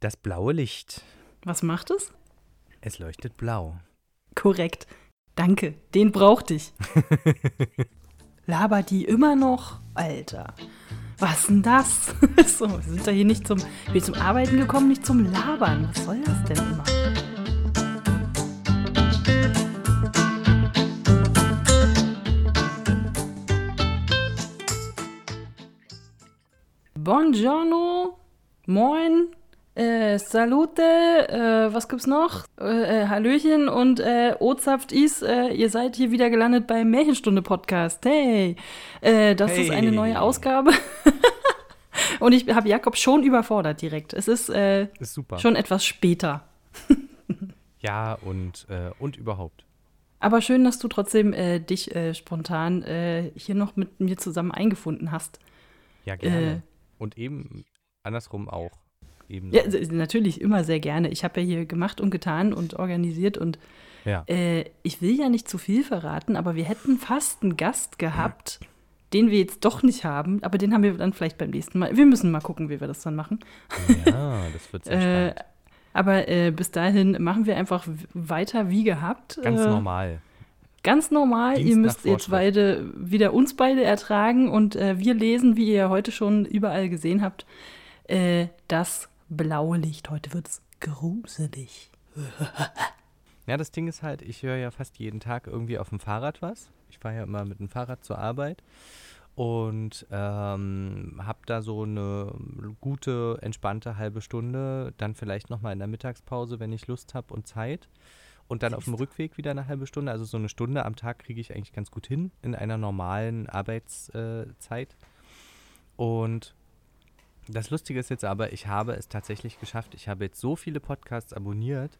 Das blaue Licht. Was macht es? Es leuchtet blau. Korrekt. Danke, den brauchte ich. Labert die immer noch? Alter. Was denn das? so, wir sind doch hier nicht zum, wir zum Arbeiten gekommen, nicht zum Labern. Was soll das denn immer? Buongiorno, moin, äh, Salute, äh, was gibt's noch? Äh, äh Hallöchen und äh, Ozapft is, äh, ihr seid hier wieder gelandet beim Märchenstunde-Podcast. Hey, äh, das hey. ist eine neue Ausgabe. und ich habe Jakob schon überfordert direkt. Es ist, äh, ist schon etwas später. ja, und, und überhaupt. Aber schön, dass du trotzdem dich spontan hier noch mit mir zusammen eingefunden hast. Ja, gerne. und eben andersrum auch ebenso. Ja, natürlich immer sehr gerne. Ich habe ja hier gemacht und getan und organisiert und ja. äh, ich will ja nicht zu viel verraten, aber wir hätten fast einen Gast gehabt, den wir jetzt doch nicht haben, aber den haben wir dann vielleicht beim nächsten Mal. Wir müssen mal gucken, wie wir das dann machen. Ja, das wird sehr äh, spannend. Aber äh, bis dahin machen wir einfach weiter wie gehabt. Ganz äh, normal. Ganz normal. Dienst ihr müsst jetzt beide wieder uns beide ertragen und äh, wir lesen, wie ihr heute schon überall gesehen habt, äh, das blaue Licht. Heute wird es gruselig. ja, das Ding ist halt, ich höre ja fast jeden Tag irgendwie auf dem Fahrrad was. Ich fahre ja immer mit dem Fahrrad zur Arbeit und ähm, habe da so eine gute, entspannte halbe Stunde, dann vielleicht nochmal in der Mittagspause, wenn ich Lust habe und Zeit. Und dann auf dem Rückweg wieder eine halbe Stunde. Also so eine Stunde am Tag kriege ich eigentlich ganz gut hin in einer normalen Arbeitszeit. Und das Lustige ist jetzt aber, ich habe es tatsächlich geschafft. Ich habe jetzt so viele Podcasts abonniert,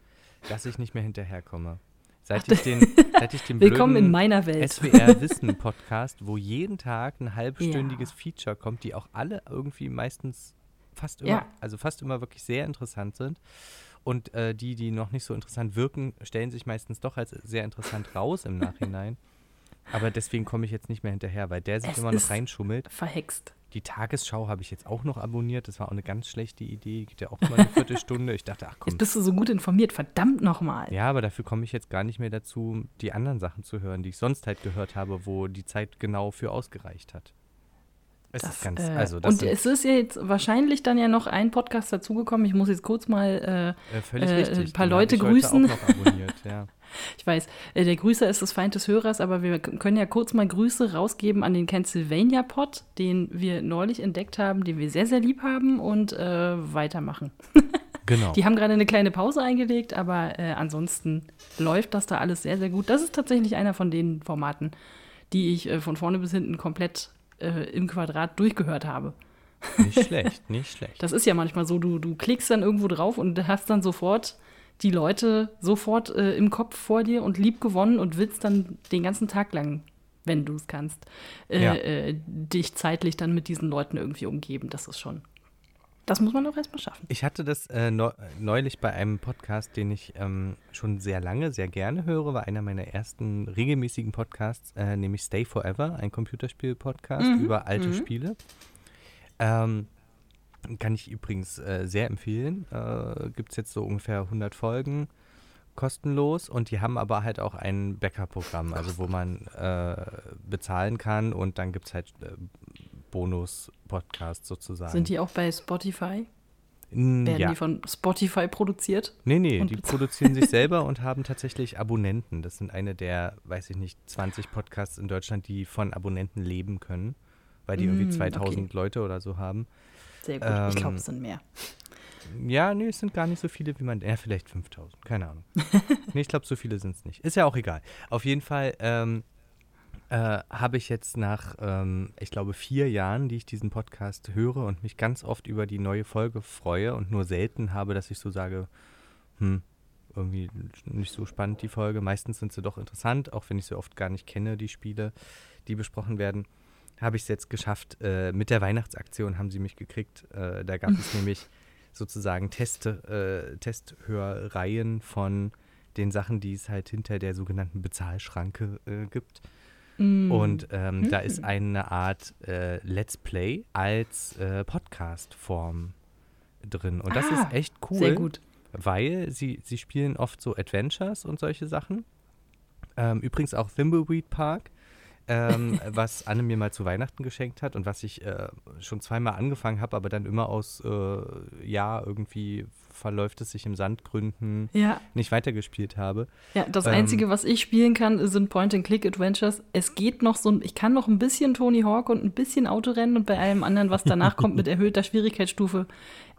dass ich nicht mehr hinterherkomme. Seit ich den, seit ich den Willkommen in meiner Welt. SWR Wissen Podcast, wo jeden Tag ein halbstündiges ja. Feature kommt, die auch alle irgendwie meistens fast immer, ja. also fast immer wirklich sehr interessant sind. Und äh, die, die noch nicht so interessant wirken, stellen sich meistens doch als sehr interessant raus im Nachhinein. Aber deswegen komme ich jetzt nicht mehr hinterher, weil der sich es immer noch reinschummelt. Verhext. Die Tagesschau habe ich jetzt auch noch abonniert. Das war auch eine ganz schlechte Idee. Geht ja auch mal eine Viertelstunde. Ich dachte, ach komm. Jetzt bist du so gut informiert. Verdammt nochmal. Ja, aber dafür komme ich jetzt gar nicht mehr dazu, die anderen Sachen zu hören, die ich sonst halt gehört habe, wo die Zeit genau für ausgereicht hat. Es das, ist ganz, äh, also und es ist jetzt wahrscheinlich dann ja noch ein Podcast dazugekommen. Ich muss jetzt kurz mal äh, äh, äh, ein paar Leute grüßen. Auch noch abonniert, ja. Ich weiß, äh, der Grüßer ist das Feind des Hörers, aber wir können ja kurz mal Grüße rausgeben an den Pennsylvania Pod, den wir neulich entdeckt haben, den wir sehr, sehr lieb haben und äh, weitermachen. Genau. Die haben gerade eine kleine Pause eingelegt, aber äh, ansonsten läuft das da alles sehr, sehr gut. Das ist tatsächlich einer von den Formaten, die ich äh, von vorne bis hinten komplett äh, im Quadrat durchgehört habe. Nicht schlecht, nicht schlecht. Das ist ja manchmal so, du, du klickst dann irgendwo drauf und hast dann sofort die Leute sofort äh, im Kopf vor dir und lieb gewonnen und willst dann den ganzen Tag lang, wenn du es kannst, äh, ja. äh, dich zeitlich dann mit diesen Leuten irgendwie umgeben. Das ist schon. Das muss man doch erstmal schaffen. Ich hatte das äh, neulich bei einem Podcast, den ich ähm, schon sehr lange, sehr gerne höre, war einer meiner ersten regelmäßigen Podcasts, äh, nämlich Stay Forever, ein Computerspiel-Podcast mhm. über alte mhm. Spiele. Ähm, kann ich übrigens äh, sehr empfehlen. Äh, Gibt es jetzt so ungefähr 100 Folgen kostenlos und die haben aber halt auch ein Backup-Programm, also wo man äh, bezahlen kann und dann gibt es halt äh, Bonus-Podcasts sozusagen. Sind die auch bei Spotify? N Werden ja. die von Spotify produziert? Nee, nee, die produzieren sich selber und haben tatsächlich Abonnenten. Das sind eine der, weiß ich nicht, 20 Podcasts in Deutschland, die von Abonnenten leben können, weil die mm, irgendwie 2000 okay. Leute oder so haben. Sehr gut. Ähm, ich glaube, es sind mehr. Ja, nee, es sind gar nicht so viele, wie man. Ja, vielleicht 5000, keine Ahnung. nee, ich glaube, so viele sind es nicht. Ist ja auch egal. Auf jeden Fall ähm, äh, habe ich jetzt nach, ähm, ich glaube, vier Jahren, die ich diesen Podcast höre und mich ganz oft über die neue Folge freue und nur selten habe, dass ich so sage, hm, irgendwie nicht so spannend die Folge. Meistens sind sie doch interessant, auch wenn ich sie oft gar nicht kenne, die Spiele, die besprochen werden habe ich es jetzt geschafft. Äh, mit der Weihnachtsaktion haben sie mich gekriegt. Äh, da gab es nämlich sozusagen Teste, äh, Testhörreihen von den Sachen, die es halt hinter der sogenannten Bezahlschranke äh, gibt. Mm. Und ähm, mm. da ist eine Art äh, Let's Play als äh, Podcast-Form drin. Und das ah, ist echt cool. Sehr gut. Weil sie, sie spielen oft so Adventures und solche Sachen. Ähm, übrigens auch Thimbleweed Park ähm, was Anne mir mal zu Weihnachten geschenkt hat und was ich äh, schon zweimal angefangen habe, aber dann immer aus, äh, ja, irgendwie verläuft es sich im Sandgründen ja. nicht weitergespielt habe. Ja, das ähm, Einzige, was ich spielen kann, sind Point-and-Click-Adventures. Es geht noch so, ich kann noch ein bisschen Tony Hawk und ein bisschen Autorennen und bei allem anderen, was danach kommt mit erhöhter Schwierigkeitsstufe,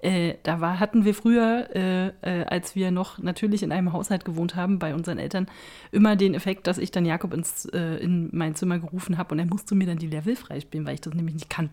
äh, da war, hatten wir früher, äh, äh, als wir noch natürlich in einem Haushalt gewohnt haben, bei unseren Eltern, immer den Effekt, dass ich dann Jakob ins, äh, in mein Zimmer gerufen habe und er musste mir dann die Level freispielen, weil ich das nämlich nicht kann.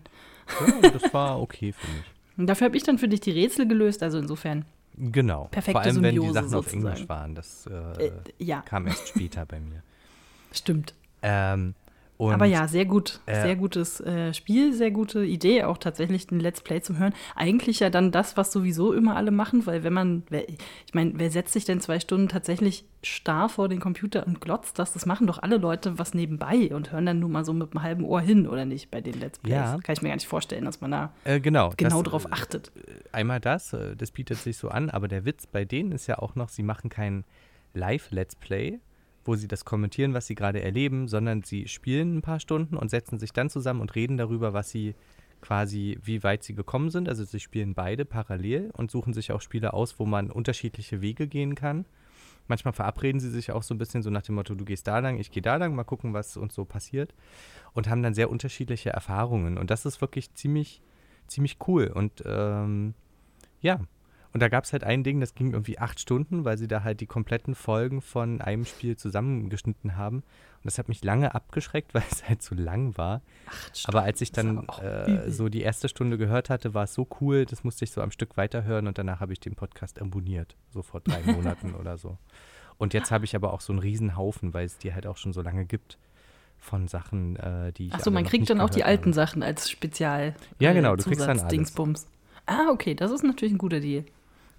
Ja, das war okay für mich. Und dafür habe ich dann für dich die Rätsel gelöst, also insofern. Genau. Perfekte Vor allem, Symbiose, wenn die Sachen sozusagen. auf Englisch waren. Das äh, ja. kam erst später bei mir. Stimmt. Ähm, und, Aber ja, sehr gut, äh, sehr gutes äh, Spiel, sehr gute Idee, auch tatsächlich ein Let's Play zu hören. Eigentlich ja dann das, was sowieso immer alle machen, weil wenn man, wer, ich meine, wer setzt sich denn zwei Stunden tatsächlich starr vor den Computer und glotzt das? Das machen doch alle Leute was nebenbei und hören dann nur mal so mit einem halben Ohr hin, oder nicht, bei den Let's Plays. Ja. Kann ich mir gar nicht vorstellen, dass man da äh, genau, genau das, drauf achtet. Äh, einmal das, äh, das bietet sich so an, aber der Witz bei denen ist ja auch noch, sie machen kein Live-Let's Play, wo sie das kommentieren, was sie gerade erleben, sondern sie spielen ein paar Stunden und setzen sich dann zusammen und reden darüber, was sie quasi, wie weit sie gekommen sind. Also sie spielen beide parallel und suchen sich auch Spiele aus, wo man unterschiedliche Wege gehen kann. Manchmal verabreden sie sich auch so ein bisschen so nach dem Motto, du gehst da lang, ich gehe da lang, mal gucken, was uns so passiert. Und haben dann sehr unterschiedliche Erfahrungen. Und das ist wirklich ziemlich, ziemlich cool. Und ähm, ja, und da gab es halt ein Ding, das ging irgendwie acht Stunden, weil sie da halt die kompletten Folgen von einem Spiel zusammengeschnitten haben. Und das hat mich lange abgeschreckt, weil es halt zu lang war. Acht Stunden, Aber als ich dann äh, so die erste Stunde gehört hatte, war es so cool, das musste ich so am Stück weiterhören und danach habe ich den Podcast abonniert. So vor drei Monaten oder so. Und jetzt habe ich aber auch so einen Riesenhaufen, weil es die halt auch schon so lange gibt von Sachen, äh, die ich. Achso, man kriegt dann auch die alten Sachen als Spezial. Ja, genau, du kriegst dann alles. Dingsbums. Ah, okay, das ist natürlich ein guter Deal.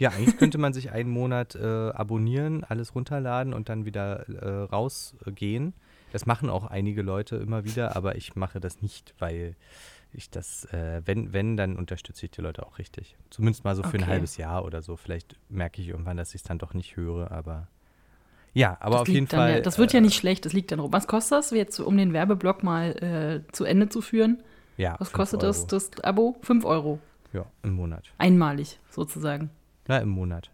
Ja, eigentlich könnte man sich einen Monat äh, abonnieren, alles runterladen und dann wieder äh, rausgehen. Das machen auch einige Leute immer wieder, aber ich mache das nicht, weil ich das, äh, wenn, wenn, dann unterstütze ich die Leute auch richtig. Zumindest mal so für okay. ein halbes Jahr oder so. Vielleicht merke ich irgendwann, dass ich es dann doch nicht höre, aber ja, aber das auf jeden Fall. Ja, das wird ja äh, nicht schlecht, das liegt dann rum. Was kostet das, jetzt um den Werbeblock mal äh, zu Ende zu führen? Ja. Was kostet das, das Abo? Fünf Euro. Ja, im Monat. Einmalig sozusagen. Na, im Monat.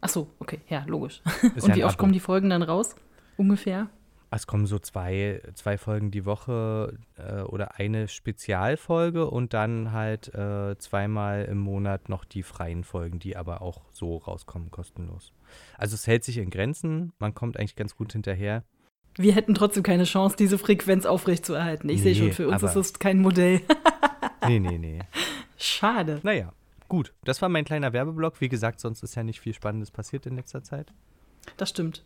Ach so, okay, ja, logisch. Ist Und ja wie oft Abo. kommen die Folgen dann raus? Ungefähr? Es kommen so zwei, zwei Folgen die Woche äh, oder eine Spezialfolge und dann halt äh, zweimal im Monat noch die freien Folgen, die aber auch so rauskommen, kostenlos. Also es hält sich in Grenzen, man kommt eigentlich ganz gut hinterher. Wir hätten trotzdem keine Chance, diese Frequenz aufrechtzuerhalten. Ich nee, sehe schon, für uns ist es kein Modell. nee, nee, nee. Schade. Naja, Gut, das war mein kleiner Werbeblock. Wie gesagt, sonst ist ja nicht viel Spannendes passiert in letzter Zeit. Das stimmt.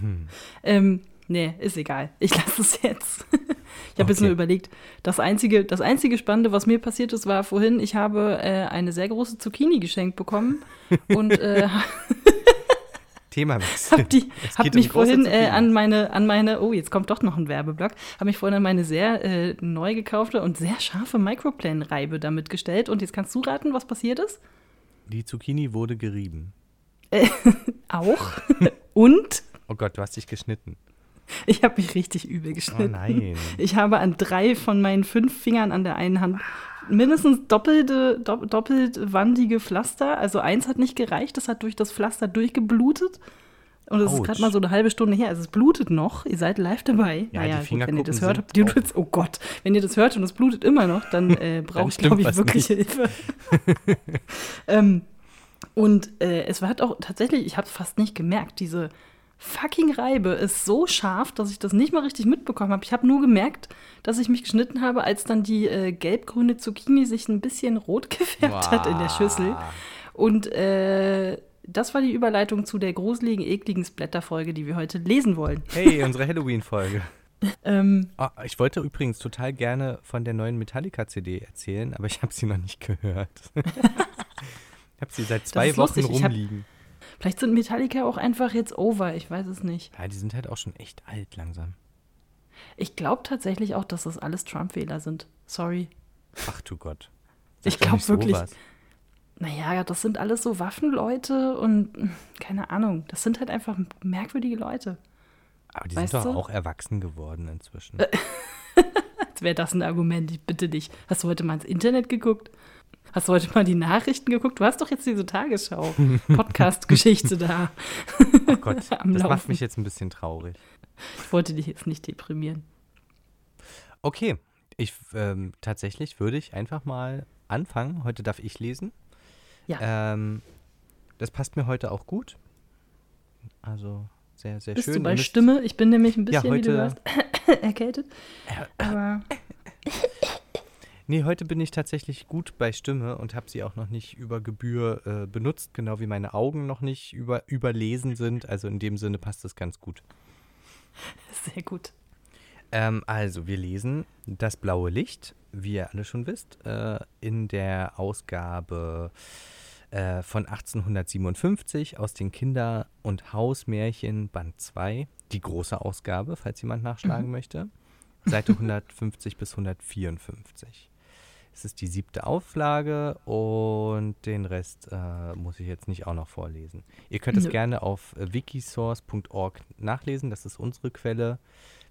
mhm. ähm, nee, ist egal. Ich lasse es jetzt. ich habe okay. jetzt nur überlegt, das einzige, das einzige Spannende, was mir passiert ist, war vorhin, ich habe äh, eine sehr große Zucchini geschenkt bekommen und äh, Themawechsel. Hab, die, hab um mich vorhin äh, an meine, an meine, oh, jetzt kommt doch noch ein Werbeblock, habe mich vorhin an meine sehr äh, neu gekaufte und sehr scharfe Microplane-Reibe damit gestellt. Und jetzt kannst du raten, was passiert ist? Die Zucchini wurde gerieben. Äh, auch? und? Oh Gott, du hast dich geschnitten. Ich habe mich richtig übel geschnitten. Oh nein. Ich habe an drei von meinen fünf Fingern an der einen Hand mindestens doppelte, doppelt wandige Pflaster. Also eins hat nicht gereicht, das hat durch das Pflaster durchgeblutet. Und es ist gerade mal so eine halbe Stunde her. Also es blutet noch. Ihr seid live dabei. Ja, naja, gut, wenn ihr das hört, habt ihr jetzt, oh Gott, wenn ihr das hört und es blutet immer noch, dann äh, brauche ich, glaube ich, wirklich nicht. Hilfe. ähm, und äh, es war auch tatsächlich, ich habe es fast nicht gemerkt, diese fucking Reibe ist so scharf, dass ich das nicht mal richtig mitbekommen habe. Ich habe nur gemerkt, dass ich mich geschnitten habe, als dann die äh, gelb-grüne Zucchini sich ein bisschen rot gefärbt wow. hat in der Schüssel. Und äh, das war die Überleitung zu der gruseligen, ekligen Splatter-Folge, die wir heute lesen wollen. Hey, unsere Halloween-Folge. ähm, oh, ich wollte übrigens total gerne von der neuen Metallica-CD erzählen, aber ich habe sie noch nicht gehört. ich habe sie seit zwei Wochen lustig. rumliegen. Vielleicht sind Metallica auch einfach jetzt over, ich weiß es nicht. Ja, die sind halt auch schon echt alt langsam. Ich glaube tatsächlich auch, dass das alles Trump-Wähler sind. Sorry. Ach du Gott. Sag ich glaube wirklich. Sowas. Naja, das sind alles so Waffenleute und keine Ahnung, das sind halt einfach merkwürdige Leute. Aber die weißt sind doch du? auch erwachsen geworden inzwischen. Als wäre das ein Argument, ich bitte dich. Hast du heute mal ins Internet geguckt? Hast du heute mal die Nachrichten geguckt? Du hast doch jetzt diese Tagesschau, Podcast-Geschichte da. Oh Gott, das Laufen. macht mich jetzt ein bisschen traurig. Ich wollte dich jetzt nicht deprimieren. Okay, ich ähm, tatsächlich würde ich einfach mal anfangen. Heute darf ich lesen. Ja. Ähm, das passt mir heute auch gut. Also sehr, sehr Bist schön. Bist du bei Stimme? Ich bin nämlich ein bisschen, ja, heute, wie du hörst, erkältet. Aber Nee, heute bin ich tatsächlich gut bei Stimme und habe sie auch noch nicht über Gebühr äh, benutzt, genau wie meine Augen noch nicht über, überlesen sind. Also in dem Sinne passt das ganz gut. Sehr gut. Ähm, also, wir lesen Das blaue Licht, wie ihr alle schon wisst, äh, in der Ausgabe äh, von 1857 aus den Kinder- und Hausmärchen Band 2, die große Ausgabe, falls jemand nachschlagen mhm. möchte. Seite 150 bis 154. Es ist die siebte Auflage und den Rest äh, muss ich jetzt nicht auch noch vorlesen. Ihr könnt es gerne auf äh, wikisource.org nachlesen, das ist unsere Quelle.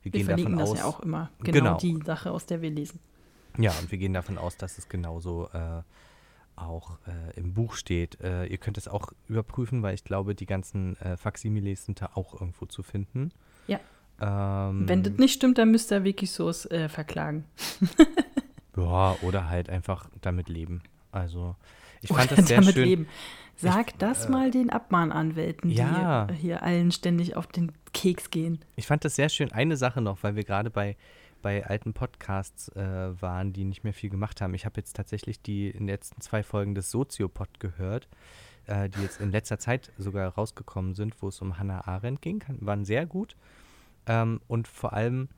Wir, wir gehen davon das aus, ja auch immer. Genau, genau, die Sache, aus der wir lesen. Ja, und wir gehen davon aus, dass es genauso äh, auch äh, im Buch steht. Äh, ihr könnt es auch überprüfen, weil ich glaube, die ganzen äh, Faximiles sind da auch irgendwo zu finden. Ja. Ähm, Wenn das nicht stimmt, dann müsst ihr Wikisource verklagen. Ja, oder halt einfach damit leben. Also, ich fand oder das sehr damit schön. Leben. Sag ich, das äh, mal den Abmahnanwälten, ja. die hier allen ständig auf den Keks gehen. Ich fand das sehr schön. Eine Sache noch, weil wir gerade bei, bei alten Podcasts äh, waren, die nicht mehr viel gemacht haben. Ich habe jetzt tatsächlich die in den letzten zwei Folgen des Soziopod gehört, äh, die jetzt in letzter Zeit sogar rausgekommen sind, wo es um Hannah Arendt ging. Waren sehr gut. Ähm, und vor allem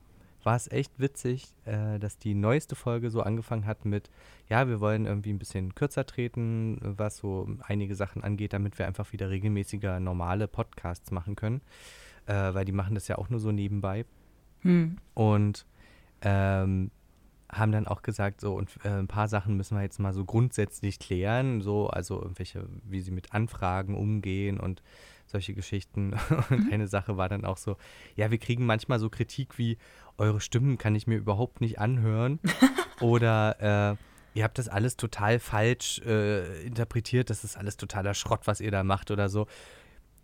war es echt witzig, äh, dass die neueste Folge so angefangen hat mit, ja, wir wollen irgendwie ein bisschen kürzer treten, was so einige Sachen angeht, damit wir einfach wieder regelmäßiger normale Podcasts machen können, äh, weil die machen das ja auch nur so nebenbei. Hm. Und ähm, haben dann auch gesagt, so und äh, ein paar Sachen müssen wir jetzt mal so grundsätzlich klären, so also irgendwelche, wie sie mit Anfragen umgehen und solche Geschichten. Und mhm. eine Sache war dann auch so, ja, wir kriegen manchmal so Kritik wie, eure Stimmen kann ich mir überhaupt nicht anhören. Oder äh, ihr habt das alles total falsch äh, interpretiert, das ist alles totaler Schrott, was ihr da macht oder so.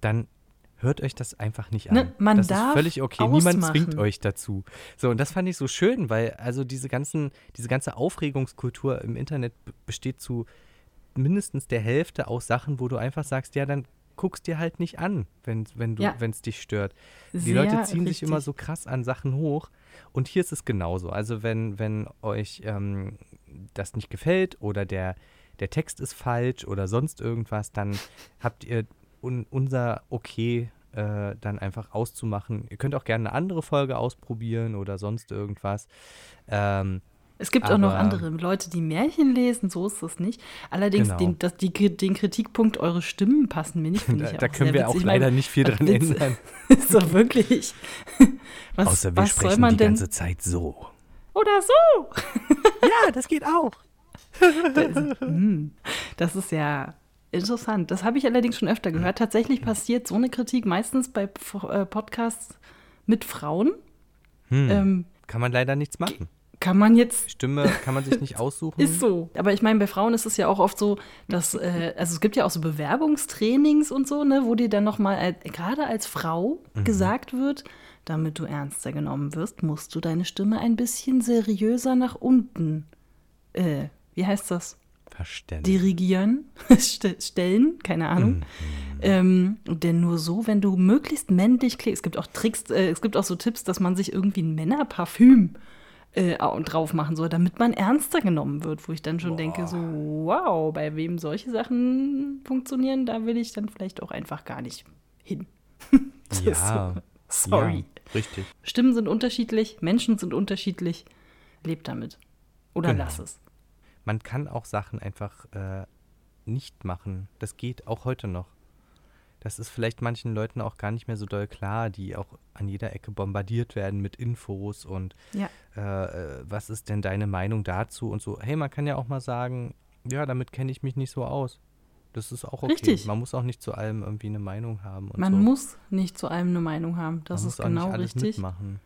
Dann hört euch das einfach nicht ne, an. Ne, man das darf ist völlig okay. Ausmachen. Niemand zwingt euch dazu. So, und das fand ich so schön, weil also diese ganzen, diese ganze Aufregungskultur im Internet besteht zu mindestens der Hälfte aus Sachen, wo du einfach sagst, ja, dann guckst dir halt nicht an, wenn wenn du ja. wenn es dich stört. Die Sehr Leute ziehen richtig. sich immer so krass an Sachen hoch und hier ist es genauso. Also wenn wenn euch ähm, das nicht gefällt oder der der Text ist falsch oder sonst irgendwas, dann habt ihr un, unser Okay äh, dann einfach auszumachen. Ihr könnt auch gerne eine andere Folge ausprobieren oder sonst irgendwas. Ähm, es gibt Aber, auch noch andere Leute, die Märchen lesen, so ist das nicht. Allerdings genau. den, das, die, den Kritikpunkt, eure Stimmen passen mir nicht, finde ich Da, da können wir auch leider nicht viel dran ändern. ist doch wirklich. Was, Außer wir was sprechen soll man die denn? ganze Zeit so. Oder so. ja, das geht auch. das, hm, das ist ja interessant. Das habe ich allerdings schon öfter gehört. Tatsächlich passiert so eine Kritik meistens bei äh, Podcasts mit Frauen. Hm, ähm, kann man leider nichts machen kann man jetzt. Stimme kann man sich nicht aussuchen. ist so. Aber ich meine, bei Frauen ist es ja auch oft so, dass, äh, also es gibt ja auch so Bewerbungstrainings und so, ne, wo dir dann nochmal, gerade als Frau mhm. gesagt wird, damit du ernster genommen wirst, musst du deine Stimme ein bisschen seriöser nach unten, äh, wie heißt das? Verstellen. Dirigieren, stellen, keine Ahnung. Mhm. Ähm, denn nur so, wenn du möglichst männlich klingst, es gibt auch Tricks, äh, es gibt auch so Tipps, dass man sich irgendwie ein Männerparfüm äh, drauf machen soll, damit man ernster genommen wird, wo ich dann schon Boah. denke, so, wow, bei wem solche Sachen funktionieren, da will ich dann vielleicht auch einfach gar nicht hin. ja. So, sorry. Ja, richtig. Stimmen sind unterschiedlich, Menschen sind unterschiedlich. Lebt damit. Oder genau. lass es. Man kann auch Sachen einfach äh, nicht machen. Das geht auch heute noch das ist vielleicht manchen Leuten auch gar nicht mehr so doll klar, die auch an jeder Ecke bombardiert werden mit Infos und ja. äh, was ist denn deine Meinung dazu und so. Hey, man kann ja auch mal sagen, ja, damit kenne ich mich nicht so aus. Das ist auch okay. Richtig. Man muss auch nicht zu allem irgendwie eine Meinung haben. man so. muss nicht zu allem eine Meinung haben. Das man ist genau richtig. Mitmachen.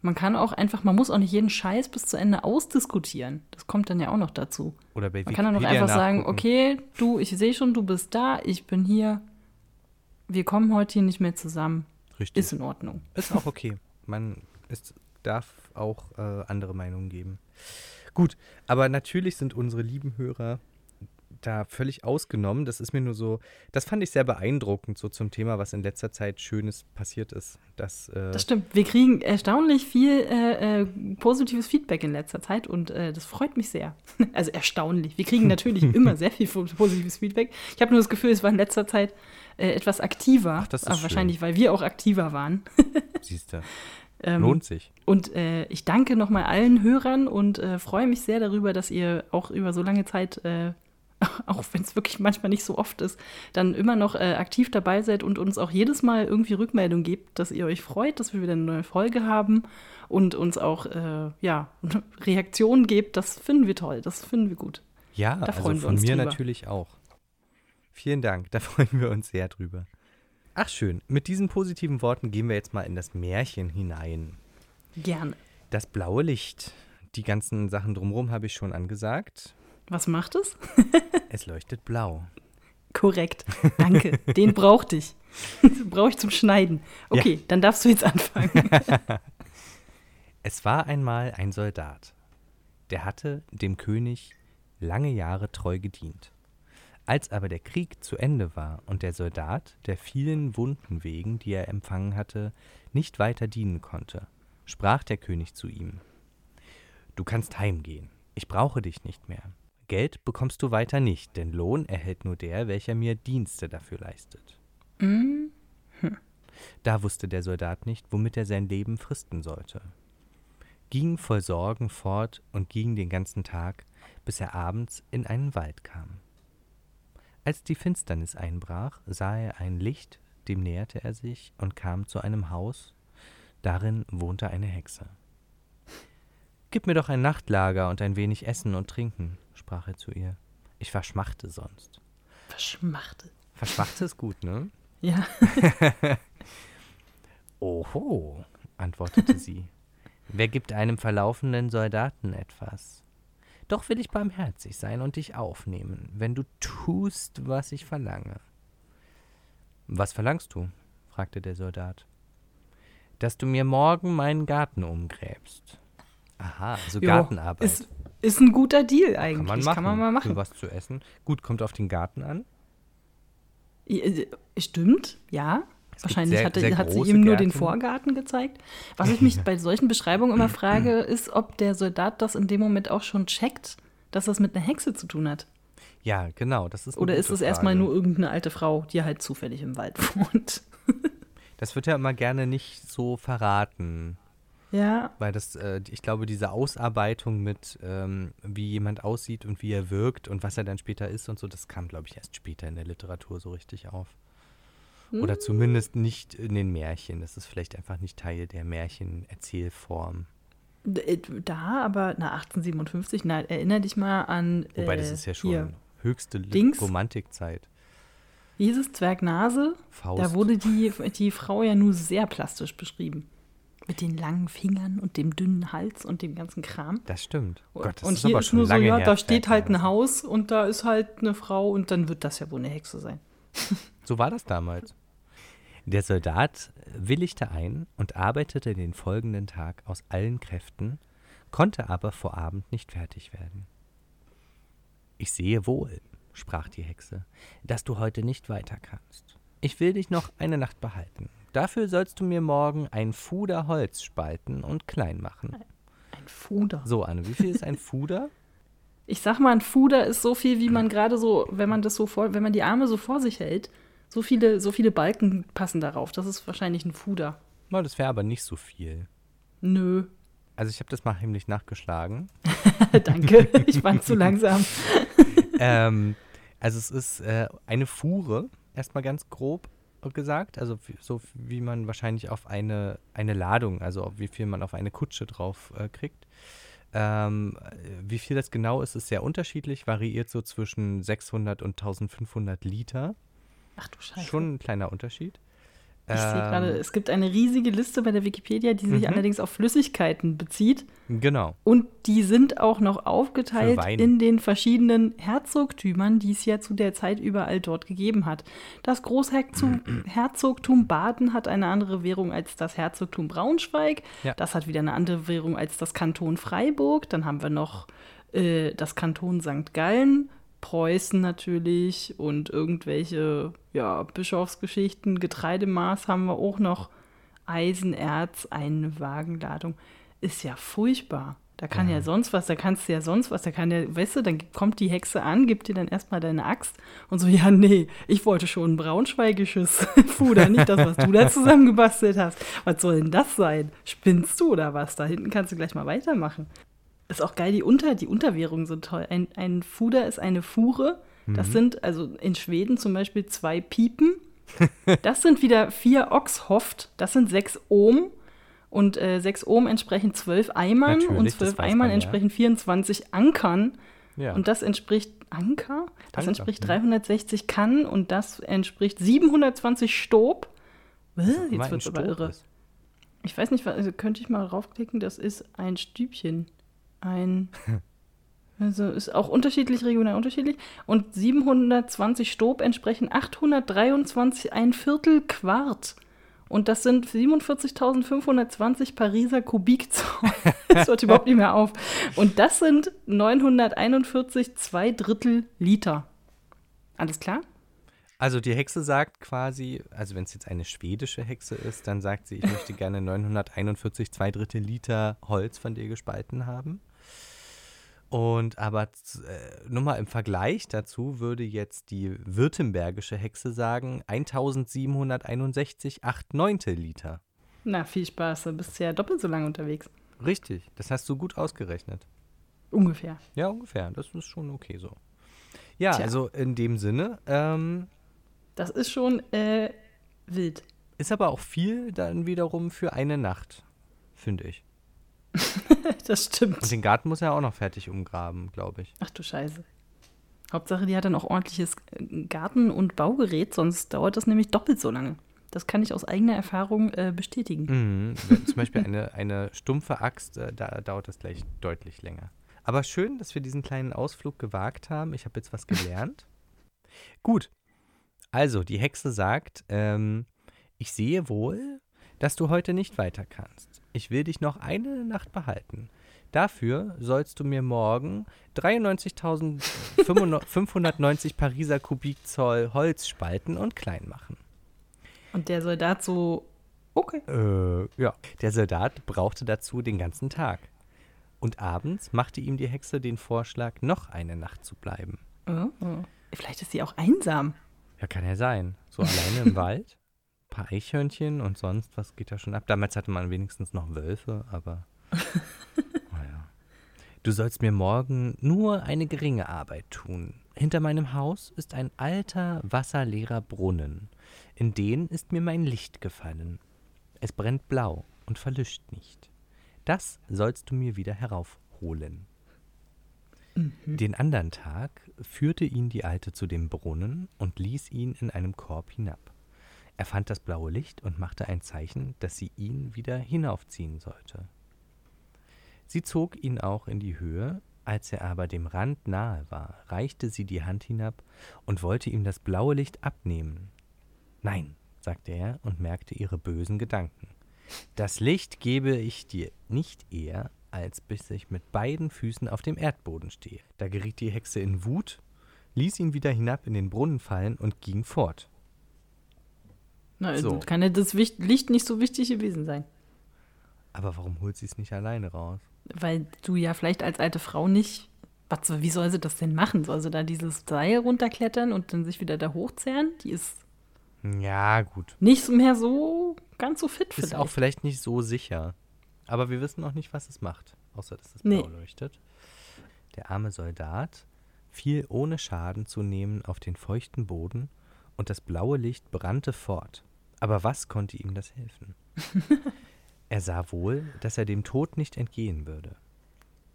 Man kann auch einfach, man muss auch nicht jeden Scheiß bis zu Ende ausdiskutieren. Das kommt dann ja auch noch dazu. Oder bei Man kann dann auch einfach sagen, okay, du, ich sehe schon, du bist da, ich bin hier. Wir kommen heute hier nicht mehr zusammen. Richtig. Ist in Ordnung. Ist auch okay. Man es darf auch äh, andere Meinungen geben. Gut, aber natürlich sind unsere lieben Hörer da völlig ausgenommen. Das ist mir nur so, das fand ich sehr beeindruckend, so zum Thema, was in letzter Zeit Schönes passiert ist. Das, äh das stimmt. Wir kriegen erstaunlich viel äh, äh, positives Feedback in letzter Zeit und äh, das freut mich sehr. Also erstaunlich. Wir kriegen natürlich immer sehr viel positives Feedback. Ich habe nur das Gefühl, es war in letzter Zeit äh, etwas aktiver. Ach, das ist aber schön. wahrscheinlich, weil wir auch aktiver waren. Siehst du. Ähm, Lohnt sich. Und äh, ich danke nochmal allen Hörern und äh, freue mich sehr darüber, dass ihr auch über so lange Zeit äh, auch wenn es wirklich manchmal nicht so oft ist, dann immer noch äh, aktiv dabei seid und uns auch jedes Mal irgendwie Rückmeldung gebt, dass ihr euch freut, dass wir wieder eine neue Folge haben und uns auch äh, ja, Reaktionen gebt. Das finden wir toll, das finden wir gut. Ja, da freuen also von wir mir drüber. natürlich auch. Vielen Dank, da freuen wir uns sehr drüber. Ach schön, mit diesen positiven Worten gehen wir jetzt mal in das Märchen hinein. Gerne. Das blaue Licht. Die ganzen Sachen drumherum habe ich schon angesagt. Was macht es? es leuchtet blau. Korrekt. Danke. Den brauchte ich. Brauche ich zum Schneiden. Okay, ja. dann darfst du jetzt anfangen. es war einmal ein Soldat. Der hatte dem König lange Jahre treu gedient. Als aber der Krieg zu Ende war und der Soldat der vielen Wunden wegen, die er empfangen hatte, nicht weiter dienen konnte, sprach der König zu ihm Du kannst heimgehen, ich brauche dich nicht mehr. Geld bekommst du weiter nicht, denn Lohn erhält nur der, welcher mir Dienste dafür leistet. Mhm. Hm. Da wusste der Soldat nicht, womit er sein Leben fristen sollte. Ging voll Sorgen fort und ging den ganzen Tag, bis er abends in einen Wald kam. Als die Finsternis einbrach, sah er ein Licht, dem näherte er sich und kam zu einem Haus, darin wohnte eine Hexe. Gib mir doch ein Nachtlager und ein wenig Essen und Trinken, sprach er zu ihr. Ich verschmachte sonst. Verschmachte. Verschmachte ist gut, ne? Ja. Oho, antwortete sie. Wer gibt einem verlaufenden Soldaten etwas? Doch will ich barmherzig sein und dich aufnehmen, wenn du tust, was ich verlange. Was verlangst du? fragte der Soldat. Dass du mir morgen meinen Garten umgräbst. Aha, also Gartenarbeit. Ist, ist ein guter Deal eigentlich. Kann man, machen. Kann man mal machen. Für was zu essen. Gut, kommt auf den Garten an. Äh, stimmt, ja. Es Wahrscheinlich sehr, hatte, sehr hat sie ihm nur Gärten. den Vorgarten gezeigt. Was ich mich bei solchen Beschreibungen immer frage, ist, ob der Soldat das in dem Moment auch schon checkt, dass das mit einer Hexe zu tun hat. Ja, genau. Das ist Oder ist es erstmal nur irgendeine alte Frau, die halt zufällig im Wald wohnt? das wird ja immer gerne nicht so verraten. Ja. Weil das, äh, ich glaube, diese Ausarbeitung mit, ähm, wie jemand aussieht und wie er wirkt und was er dann später ist und so, das kam, glaube ich, erst später in der Literatur so richtig auf. Hm. Oder zumindest nicht in den Märchen. Das ist vielleicht einfach nicht Teil der Märchenerzählform. Äh, da, aber na 1857, na, erinner dich mal an. Wobei, das äh, ist ja schon hier. höchste Dings. Romantikzeit. Dieses Zwergnase, Faust. da wurde die, die Frau ja nur sehr plastisch beschrieben. Mit den langen Fingern und dem dünnen Hals und dem ganzen Kram. Das stimmt. Gott, das und ist hier ist nur so, ja, da steht halt ein Haus und da ist halt eine Frau und dann wird das ja wohl eine Hexe sein. so war das damals. Der Soldat willigte ein und arbeitete den folgenden Tag aus allen Kräften, konnte aber vor Abend nicht fertig werden. Ich sehe wohl, sprach die Hexe, dass du heute nicht weiter kannst. Ich will dich noch eine Nacht behalten. Dafür sollst du mir morgen ein Fuder Holz spalten und klein machen. Ein Fuder. So, Anne, wie viel ist ein Fuder? Ich sag mal, ein Fuder ist so viel, wie man gerade so, wenn man das so vor, wenn man die Arme so vor sich hält, so viele, so viele Balken passen darauf. Das ist wahrscheinlich ein Fuder. Das wäre aber nicht so viel. Nö. Also ich habe das mal heimlich nachgeschlagen. Danke, ich war zu langsam. ähm, also es ist äh, eine Fuhre, erstmal ganz grob, gesagt, also so wie man wahrscheinlich auf eine, eine Ladung, also wie viel man auf eine Kutsche drauf äh, kriegt. Ähm, wie viel das genau ist, ist sehr unterschiedlich, variiert so zwischen 600 und 1500 Liter. Ach du Scheiße. Schon ein kleiner Unterschied. Ich ähm, sehe gerade, es gibt eine riesige Liste bei der Wikipedia, die sich mhm. allerdings auf Flüssigkeiten bezieht. Genau. Und die sind auch noch aufgeteilt in den verschiedenen Herzogtümern, die es ja zu der Zeit überall dort gegeben hat. Das Großherzogtum Baden hat eine andere Währung als das Herzogtum Braunschweig. Ja. Das hat wieder eine andere Währung als das Kanton Freiburg. Dann haben wir noch äh, das Kanton St. Gallen, Preußen natürlich und irgendwelche ja, Bischofsgeschichten. Getreidemaß haben wir auch noch. Eisenerz, eine Wagenladung. Ist ja furchtbar. Da kann ja. ja sonst was, da kannst du ja sonst was, da kann ja, weißt du, dann kommt die Hexe an, gibt dir dann erstmal deine Axt und so, ja, nee, ich wollte schon ein braunschweigisches Fuder, nicht das, was du da zusammengebastelt hast. Was soll denn das sein? Spinnst du oder was? Da hinten kannst du gleich mal weitermachen. Ist auch geil, die, Unter, die Unterwährungen sind toll. Ein, ein Fuder ist eine Fuhre. Das mhm. sind also in Schweden zum Beispiel zwei Piepen. Das sind wieder vier Oxhoft. Das sind sechs Ohm. Und äh, sechs Ohm entsprechen zwölf Eimern. Natürlich, und zwölf Eimern man, entsprechen ja. 24 Ankern. Ja. Und das entspricht Anker. Das Anker, entspricht 360 Kannen. Und das entspricht 720 Stob. Jetzt wird es aber irre. Ist. Ich weiß nicht, also könnte ich mal raufklicken. Das ist ein Stübchen ein. Also ist auch unterschiedlich, regional unterschiedlich. Und 720 Stob entsprechen 823 ein Viertel Quart. Und das sind 47.520 Pariser Kubikzoll. das hört überhaupt nicht mehr auf. Und das sind 941 zwei Drittel Liter. Alles klar? Also die Hexe sagt quasi, also wenn es jetzt eine schwedische Hexe ist, dann sagt sie, ich möchte gerne 941 zwei Drittel Liter Holz von dir gespalten haben. Und aber äh, nur mal im Vergleich dazu würde jetzt die württembergische Hexe sagen 1761 8 Neuntel Liter. Na, viel Spaß, du bist ja doppelt so lange unterwegs. Richtig, das hast du gut ausgerechnet. Ungefähr. Ja, ungefähr. Das ist schon okay so. Ja, Tja. also in dem Sinne. Ähm, das ist schon äh, wild. Ist aber auch viel dann wiederum für eine Nacht, finde ich. das stimmt. Und den Garten muss er auch noch fertig umgraben, glaube ich. Ach du Scheiße. Hauptsache, die hat dann auch ordentliches äh, Garten- und Baugerät, sonst dauert das nämlich doppelt so lange. Das kann ich aus eigener Erfahrung äh, bestätigen. Mhm. Zum Beispiel eine, eine stumpfe Axt, äh, da dauert das gleich deutlich länger. Aber schön, dass wir diesen kleinen Ausflug gewagt haben. Ich habe jetzt was gelernt. Gut. Also, die Hexe sagt, ähm, ich sehe wohl, dass du heute nicht weiter kannst ich will dich noch eine Nacht behalten. Dafür sollst du mir morgen 93.590 Pariser Kubikzoll Holz spalten und klein machen. Und der Soldat so, okay. Äh, ja. Der Soldat brauchte dazu den ganzen Tag. Und abends machte ihm die Hexe den Vorschlag, noch eine Nacht zu bleiben. Oh. Vielleicht ist sie auch einsam. Ja, kann ja sein. So alleine im Wald paar Eichhörnchen und sonst was geht da schon ab. Damals hatte man wenigstens noch Wölfe, aber naja. Du sollst mir morgen nur eine geringe Arbeit tun. Hinter meinem Haus ist ein alter, wasserleerer Brunnen. In den ist mir mein Licht gefallen. Es brennt blau und verlischt nicht. Das sollst du mir wieder heraufholen. Mhm. Den andern Tag führte ihn die Alte zu dem Brunnen und ließ ihn in einem Korb hinab. Er fand das blaue Licht und machte ein Zeichen, dass sie ihn wieder hinaufziehen sollte. Sie zog ihn auch in die Höhe, als er aber dem Rand nahe war, reichte sie die Hand hinab und wollte ihm das blaue Licht abnehmen. Nein, sagte er und merkte ihre bösen Gedanken. Das Licht gebe ich dir nicht eher, als bis ich mit beiden Füßen auf dem Erdboden stehe. Da geriet die Hexe in Wut, ließ ihn wieder hinab in den Brunnen fallen und ging fort. Na, so. kann ja das Licht nicht so wichtig gewesen sein. Aber warum holt sie es nicht alleine raus? Weil du ja vielleicht als alte Frau nicht. Was, wie soll sie das denn machen? Soll sie da dieses Seil runterklettern und dann sich wieder da hochzehren? Die ist. Ja, gut. Nicht mehr so ganz so fit ist vielleicht. Ist auch vielleicht nicht so sicher. Aber wir wissen noch nicht, was es macht. Außer, dass es blau nee. leuchtet. Der arme Soldat fiel ohne Schaden zu nehmen auf den feuchten Boden und das blaue Licht brannte fort. Aber was konnte ihm das helfen? er sah wohl, dass er dem Tod nicht entgehen würde.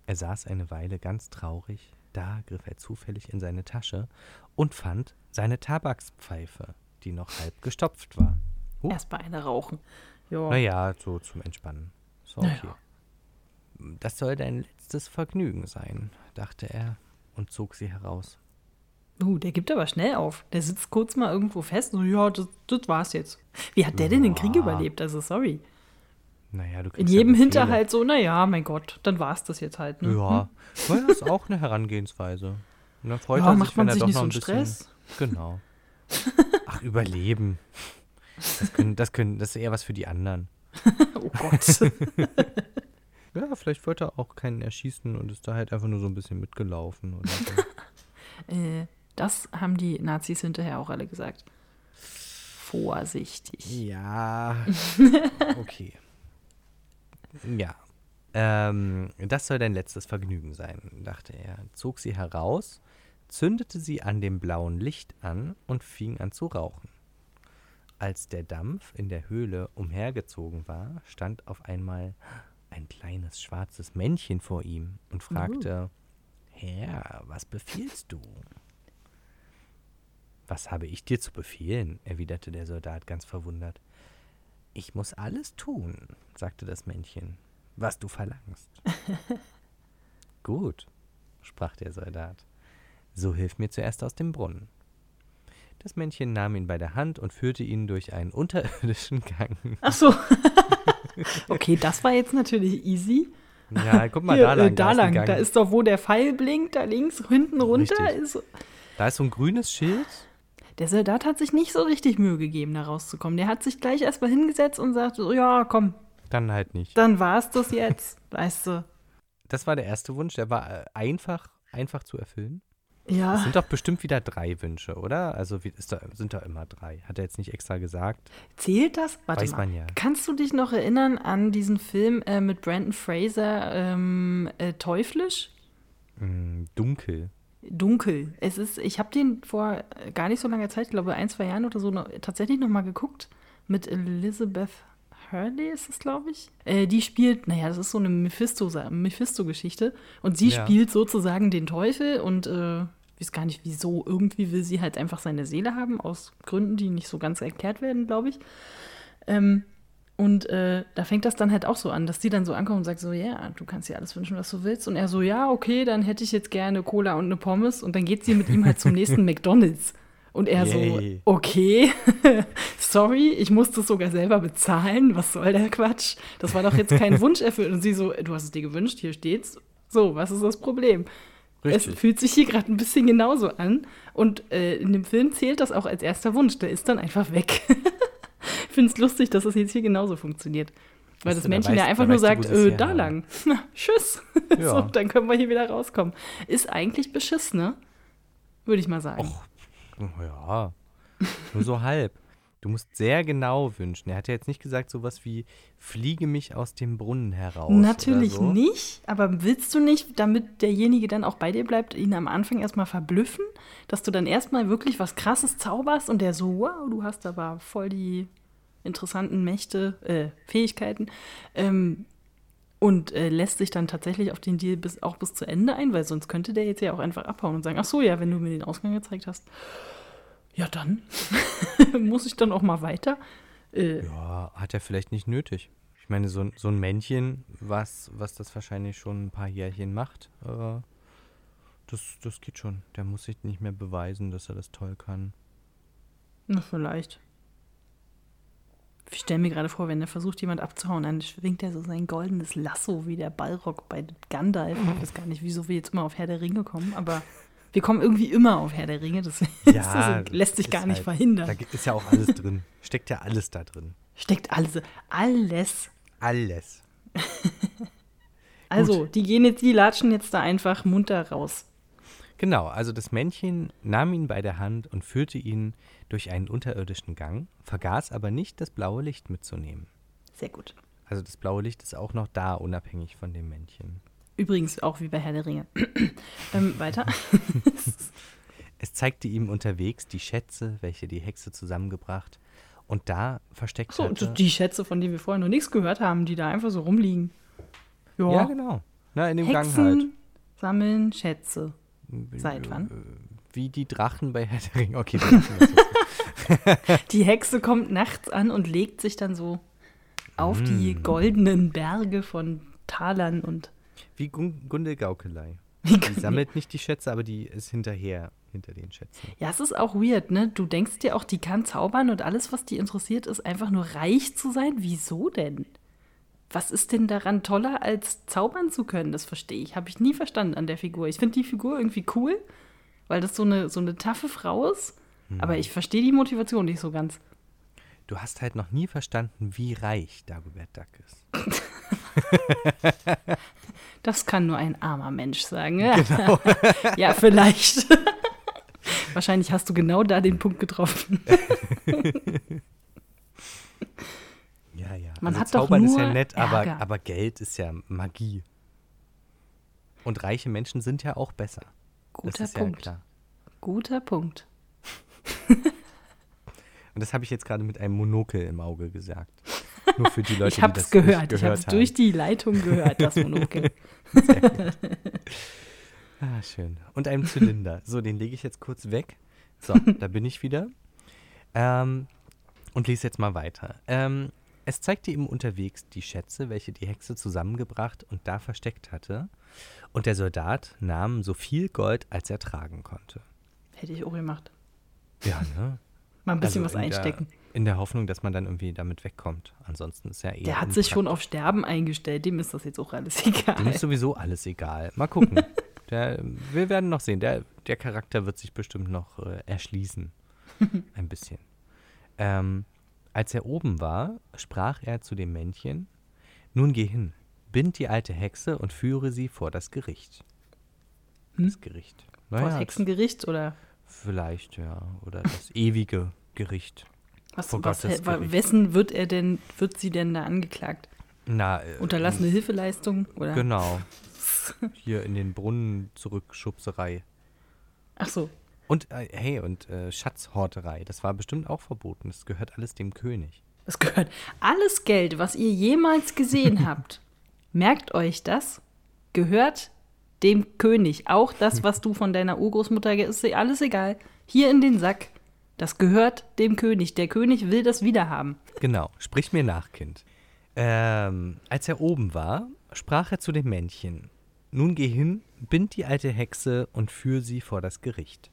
Er saß eine Weile ganz traurig, da griff er zufällig in seine Tasche und fand seine Tabakspfeife, die noch halb gestopft war. Huh. Erst bei einer rauchen. Ja. Naja, so zum Entspannen. So, okay. Naja. Das soll dein letztes Vergnügen sein, dachte er und zog sie heraus. Uh, der gibt aber schnell auf. Der sitzt kurz mal irgendwo fest und so, ja, das, das war's jetzt. Wie hat der denn den Krieg überlebt? Also, sorry. Naja, du In jedem ja Hinterhalt so, naja, mein Gott, dann war's das jetzt halt. Ne? Ja, hm? das ist auch eine Herangehensweise. Und dann freut ja, er sich, wenn er doch noch ein bisschen. Stress? Genau. Ach, überleben. Das, können, das, können, das ist eher was für die anderen. oh Gott. ja, vielleicht wollte er auch keinen erschießen und ist da halt einfach nur so ein bisschen mitgelaufen. Oder so. äh, das haben die Nazis hinterher auch alle gesagt. Vorsichtig. Ja. Okay. ja. Ähm, das soll dein letztes Vergnügen sein, dachte er, zog sie heraus, zündete sie an dem blauen Licht an und fing an zu rauchen. Als der Dampf in der Höhle umhergezogen war, stand auf einmal ein kleines schwarzes Männchen vor ihm und fragte, uh. Herr, was befiehlst du? Was habe ich dir zu befehlen? erwiderte der Soldat ganz verwundert. Ich muss alles tun, sagte das Männchen, was du verlangst. Gut, sprach der Soldat. So hilf mir zuerst aus dem Brunnen. Das Männchen nahm ihn bei der Hand und führte ihn durch einen unterirdischen Gang. Ach so. okay, das war jetzt natürlich easy. Ja, guck mal Hier, da lang. Äh, da, da lang. Da ist doch, wo der Pfeil blinkt, da links, hinten runter. Ist, da ist so ein grünes Schild. Der Soldat hat sich nicht so richtig Mühe gegeben, da rauszukommen. Der hat sich gleich erstmal hingesetzt und sagt, so, ja, komm. Dann halt nicht. Dann war es das jetzt, weißt du. Das war der erste Wunsch, der war äh, einfach, einfach zu erfüllen. Ja. Es sind doch bestimmt wieder drei Wünsche, oder? Also da, sind da immer drei. Hat er jetzt nicht extra gesagt? Zählt das? Warte Weiß mal. man ja. Kannst du dich noch erinnern an diesen Film äh, mit Brandon Fraser, ähm, äh, Teuflisch? Mm, dunkel. Dunkel. Es ist, ich habe den vor gar nicht so langer Zeit, ich glaube ein, zwei Jahren oder so, noch, tatsächlich nochmal geguckt. Mit Elizabeth Hurley ist es, glaube ich. Äh, die spielt, naja, das ist so eine Mephisto-Geschichte. Mephisto und sie ja. spielt sozusagen den Teufel und äh, weiß gar nicht wieso. Irgendwie will sie halt einfach seine Seele haben, aus Gründen, die nicht so ganz erklärt werden, glaube ich. Ähm, und äh, da fängt das dann halt auch so an, dass sie dann so ankommt und sagt so, ja, yeah, du kannst dir alles wünschen, was du willst. Und er so, ja, okay, dann hätte ich jetzt gerne Cola und eine Pommes. Und dann geht sie mit ihm halt zum nächsten McDonald's. Und er Yay. so, okay, sorry, ich muss das sogar selber bezahlen. Was soll der Quatsch? Das war doch jetzt kein Wunsch erfüllt. Und sie so, du hast es dir gewünscht, hier steht's. So, was ist das Problem? Richtig. Es fühlt sich hier gerade ein bisschen genauso an. Und äh, in dem Film zählt das auch als erster Wunsch. Der ist dann einfach weg. Ich finde es lustig, dass das jetzt hier genauso funktioniert. Weil das, das Männchen ja einfach nur sagt, äh, da lang. Na, tschüss. Ja. so, dann können wir hier wieder rauskommen. Ist eigentlich beschissen, ne? Würde ich mal sagen. Och, ja. Nur so halb. Du musst sehr genau wünschen. Er hat ja jetzt nicht gesagt sowas wie, fliege mich aus dem Brunnen heraus. Natürlich so. nicht, aber willst du nicht, damit derjenige dann auch bei dir bleibt, ihn am Anfang erstmal verblüffen, dass du dann erstmal wirklich was Krasses zauberst und der so, wow, du hast aber voll die interessanten Mächte, äh, Fähigkeiten. Ähm, und äh, lässt sich dann tatsächlich auf den Deal bis, auch bis zu Ende ein, weil sonst könnte der jetzt ja auch einfach abhauen und sagen, ach so, ja, wenn du mir den Ausgang gezeigt hast, ja dann, muss ich dann auch mal weiter. Äh, ja, hat er vielleicht nicht nötig. Ich meine, so, so ein Männchen, was, was das wahrscheinlich schon ein paar Jährchen macht, äh, das, das geht schon. Der muss sich nicht mehr beweisen, dass er das toll kann. Na, vielleicht. Ich stelle mir gerade vor, wenn er versucht, jemand abzuhauen, dann schwingt er so sein goldenes Lasso wie der Ballrock bei Gandalf. Ich weiß gar nicht, wieso wir jetzt immer auf Herr der Ringe kommen, aber wir kommen irgendwie immer auf Herr der Ringe. Das, ja, das lässt sich gar nicht halt, verhindern. Da ist ja auch alles drin. Steckt ja alles da drin. Steckt alles. Alles. Alles. also, Gut. die gehen jetzt, die latschen jetzt da einfach munter raus. Genau, also das Männchen nahm ihn bei der Hand und führte ihn durch einen unterirdischen Gang, vergaß aber nicht, das blaue Licht mitzunehmen. Sehr gut. Also das blaue Licht ist auch noch da, unabhängig von dem Männchen. Übrigens auch wie bei Herr der Ringe. ähm, weiter. es zeigte ihm unterwegs die Schätze, welche die Hexe zusammengebracht und da versteckt so, hatte. die Schätze, von denen wir vorher noch nichts gehört haben, die da einfach so rumliegen. Ja, ja genau. Na, in dem Hexen Gang halt. sammeln Schätze. Seit wann? Wie die Drachen bei Herr der Ringe. Okay. die Hexe kommt nachts an und legt sich dann so auf mm. die goldenen Berge von Talern und. Wie Gunde Gaukelei. Die sammelt nicht die Schätze, aber die ist hinterher, hinter den Schätzen. Ja, es ist auch weird, ne? Du denkst dir auch, die kann zaubern und alles, was die interessiert, ist einfach nur reich zu sein. Wieso denn? Was ist denn daran toller, als zaubern zu können? Das verstehe ich. Habe ich nie verstanden an der Figur. Ich finde die Figur irgendwie cool, weil das so eine, so eine taffe Frau ist. Hm. Aber ich verstehe die Motivation nicht so ganz. Du hast halt noch nie verstanden, wie reich Dagobert Duck ist. das kann nur ein armer Mensch sagen. Genau. ja, vielleicht. Wahrscheinlich hast du genau da den Punkt getroffen. Ja, ja. Man also hat Zaubern doch nur ist ja nett, aber, aber Geld ist ja Magie. Und reiche Menschen sind ja auch besser. Guter Punkt. Ja Guter Punkt. Und das habe ich jetzt gerade mit einem Monokel im Auge gesagt. Nur für die Leute, ich habe es gehört. ich habe es durch die Leitung gehört, das Monokel. Ah, schön. Und einem Zylinder. So, den lege ich jetzt kurz weg. So, da bin ich wieder. Ähm, und lese jetzt mal weiter. Ähm, es zeigte ihm unterwegs die Schätze, welche die Hexe zusammengebracht und da versteckt hatte. Und der Soldat nahm so viel Gold, als er tragen konnte. Hätte ich auch gemacht. Ja, ne? Mal ein bisschen also was einstecken. Der, in der Hoffnung, dass man dann irgendwie damit wegkommt. Ansonsten ist ja eh. Der hat sich schon auf Sterben eingestellt, dem ist das jetzt auch alles egal. Dem ist sowieso alles egal. Mal gucken. der, wir werden noch sehen. Der, der Charakter wird sich bestimmt noch äh, erschließen. Ein bisschen. Ähm, als er oben war, sprach er zu dem Männchen: Nun geh hin, bind die alte Hexe und führe sie vor das Gericht. Hm? Das Gericht. Naja, vor das Hexengericht oder? Vielleicht, ja. Oder das ewige Gericht. Was, was wessen wird er denn, wird sie denn da angeklagt? Na, äh, Unterlassene Hilfeleistung, oder? Genau. Hier in den Brunnen zurückschubserei. Ach so. Und, äh, hey, und äh, Schatzhorterei, das war bestimmt auch verboten. Das gehört alles dem König. Das gehört. Alles Geld, was ihr jemals gesehen habt, merkt euch das, gehört dem König. Auch das, was du von deiner Urgroßmutter, ist alles egal. Hier in den Sack. Das gehört dem König. Der König will das wiederhaben. Genau. Sprich mir nach, Kind. Ähm, als er oben war, sprach er zu dem Männchen. Nun geh hin, bind die alte Hexe und führ sie vor das Gericht.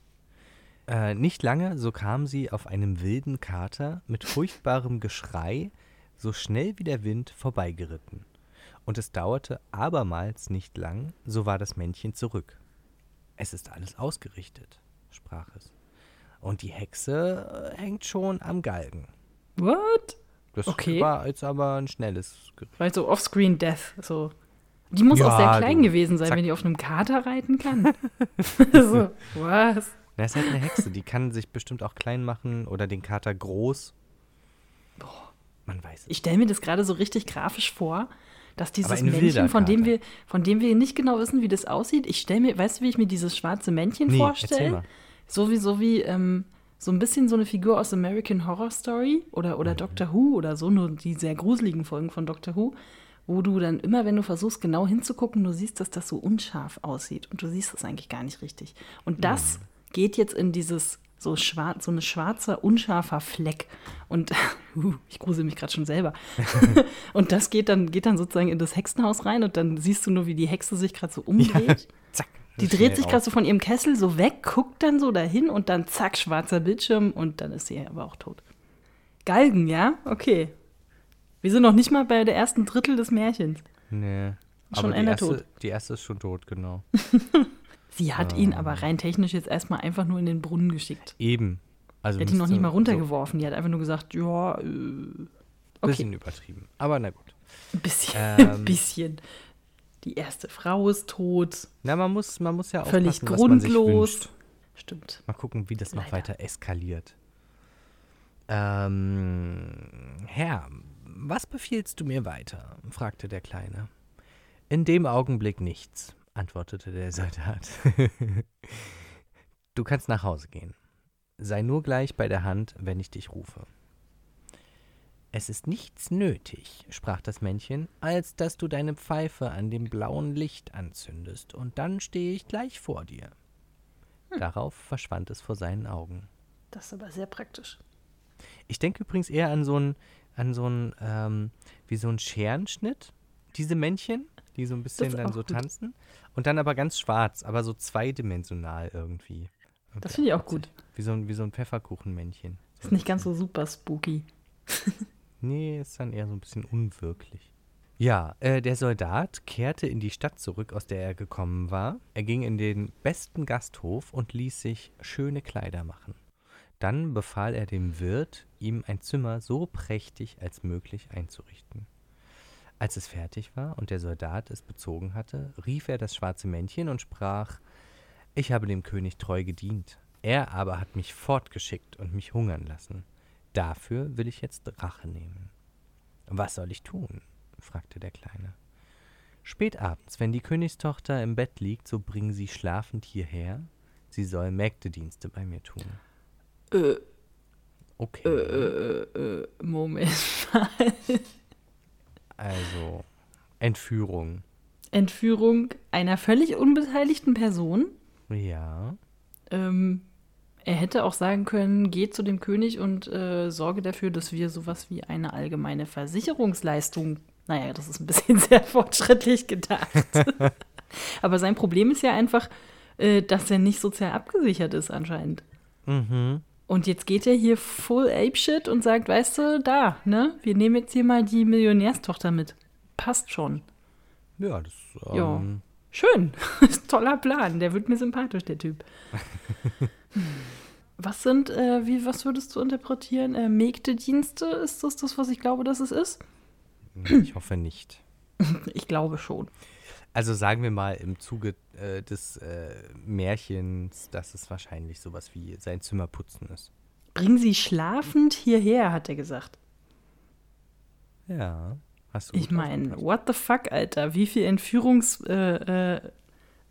Äh, nicht lange, so kam sie auf einem wilden Kater mit furchtbarem Geschrei, so schnell wie der Wind, vorbeigeritten und es dauerte abermals nicht lang, so war das Männchen zurück. Es ist alles ausgerichtet, sprach es. Und die Hexe äh, hängt schon am Galgen. What? Das okay. war jetzt aber ein schnelles Gericht. Weil so Offscreen Death, so. Die muss ja, auch sehr klein du, gewesen sein, zack. wenn die auf einem Kater reiten kann. so, was? Na, ist halt eine Hexe, die kann sich bestimmt auch klein machen oder den Kater groß. Boah. Man weiß es. Ich stelle mir das gerade so richtig grafisch vor, dass dieses Männchen, von dem, wir, von dem wir nicht genau wissen, wie das aussieht, ich stelle mir, weißt du, wie ich mir dieses schwarze Männchen nee, vorstelle? So wie, so wie, ähm, so ein bisschen so eine Figur aus American Horror Story oder, oder mhm. Doctor Who oder so, nur die sehr gruseligen Folgen von Doctor Who, wo du dann immer, wenn du versuchst, genau hinzugucken, du siehst, dass das so unscharf aussieht und du siehst das eigentlich gar nicht richtig. Und das mhm. Geht jetzt in dieses so schwarz, so ein schwarzer, unscharfer Fleck. Und uh, ich grusel mich gerade schon selber. und das geht dann, geht dann sozusagen in das Hexenhaus rein und dann siehst du nur, wie die Hexe sich gerade so umdreht. Ja, zack. Die dreht sich gerade so von ihrem Kessel so weg, guckt dann so dahin und dann zack, schwarzer Bildschirm und dann ist sie aber auch tot. Galgen, ja? Okay. Wir sind noch nicht mal bei der ersten Drittel des Märchens. Nee. Schon aber die erste, tot. Die erste ist schon tot, genau. Sie hat ähm. ihn aber rein technisch jetzt erstmal einfach nur in den Brunnen geschickt. Eben. Also hat ihn noch nicht mal runtergeworfen. So. Die hat einfach nur gesagt, ja, äh, okay. Bisschen übertrieben. Aber na gut. Ein bisschen. Ähm, bisschen. Die erste Frau ist tot. Na, man muss, man muss ja Völlig grundlos. Stimmt. Mal gucken, wie das Leider. noch weiter eskaliert. Ähm, Herr, was befiehlst du mir weiter? fragte der Kleine. In dem Augenblick nichts antwortete der Soldat. du kannst nach Hause gehen. Sei nur gleich bei der Hand, wenn ich dich rufe. Es ist nichts nötig, sprach das Männchen, als dass du deine Pfeife an dem blauen Licht anzündest, und dann stehe ich gleich vor dir. Hm. Darauf verschwand es vor seinen Augen. Das ist aber sehr praktisch. Ich denke übrigens eher an so ein, an so ein, ähm, wie so ein Scherenschnitt, diese Männchen, die so ein bisschen dann so gut. tanzen. Und dann aber ganz schwarz, aber so zweidimensional irgendwie. Das finde ich auch gut. Wie so ein, wie so ein Pfefferkuchenmännchen. Ist nicht ganz so super spooky. Nee, ist dann eher so ein bisschen unwirklich. Ja, äh, der Soldat kehrte in die Stadt zurück, aus der er gekommen war. Er ging in den besten Gasthof und ließ sich schöne Kleider machen. Dann befahl er dem Wirt, ihm ein Zimmer so prächtig als möglich einzurichten. Als es fertig war und der Soldat es bezogen hatte, rief er das schwarze Männchen und sprach Ich habe dem König treu gedient, er aber hat mich fortgeschickt und mich hungern lassen. Dafür will ich jetzt Rache nehmen. Was soll ich tun? fragte der Kleine. Spät abends, wenn die Königstochter im Bett liegt, so bringen sie schlafend hierher. Sie soll Mägdedienste bei mir tun. Äh. Okay. Äh, äh, äh, Moment mal. Also, Entführung. Entführung einer völlig unbeteiligten Person? Ja. Ähm, er hätte auch sagen können, geh zu dem König und äh, sorge dafür, dass wir sowas wie eine allgemeine Versicherungsleistung, naja, das ist ein bisschen sehr fortschrittlich gedacht. Aber sein Problem ist ja einfach, äh, dass er nicht sozial abgesichert ist anscheinend. Mhm. Und jetzt geht er hier full apeshit und sagt, weißt du, da, ne, wir nehmen jetzt hier mal die Millionärstochter mit. Passt schon. Ja, das ähm, ja. Schön. Toller Plan. Der wird mir sympathisch, der Typ. Was sind, äh, wie, was würdest du interpretieren? Äh, Mägdedienste, ist das das, was ich glaube, dass es ist? Ich hoffe nicht. ich glaube schon. Also sagen wir mal im Zuge äh, des äh, Märchens, dass es wahrscheinlich sowas wie sein Zimmer putzen ist. Bring sie schlafend hierher, hat er gesagt. Ja, hast du. Ich meine, what the fuck, Alter? Wie viel Entführungs. Äh, äh,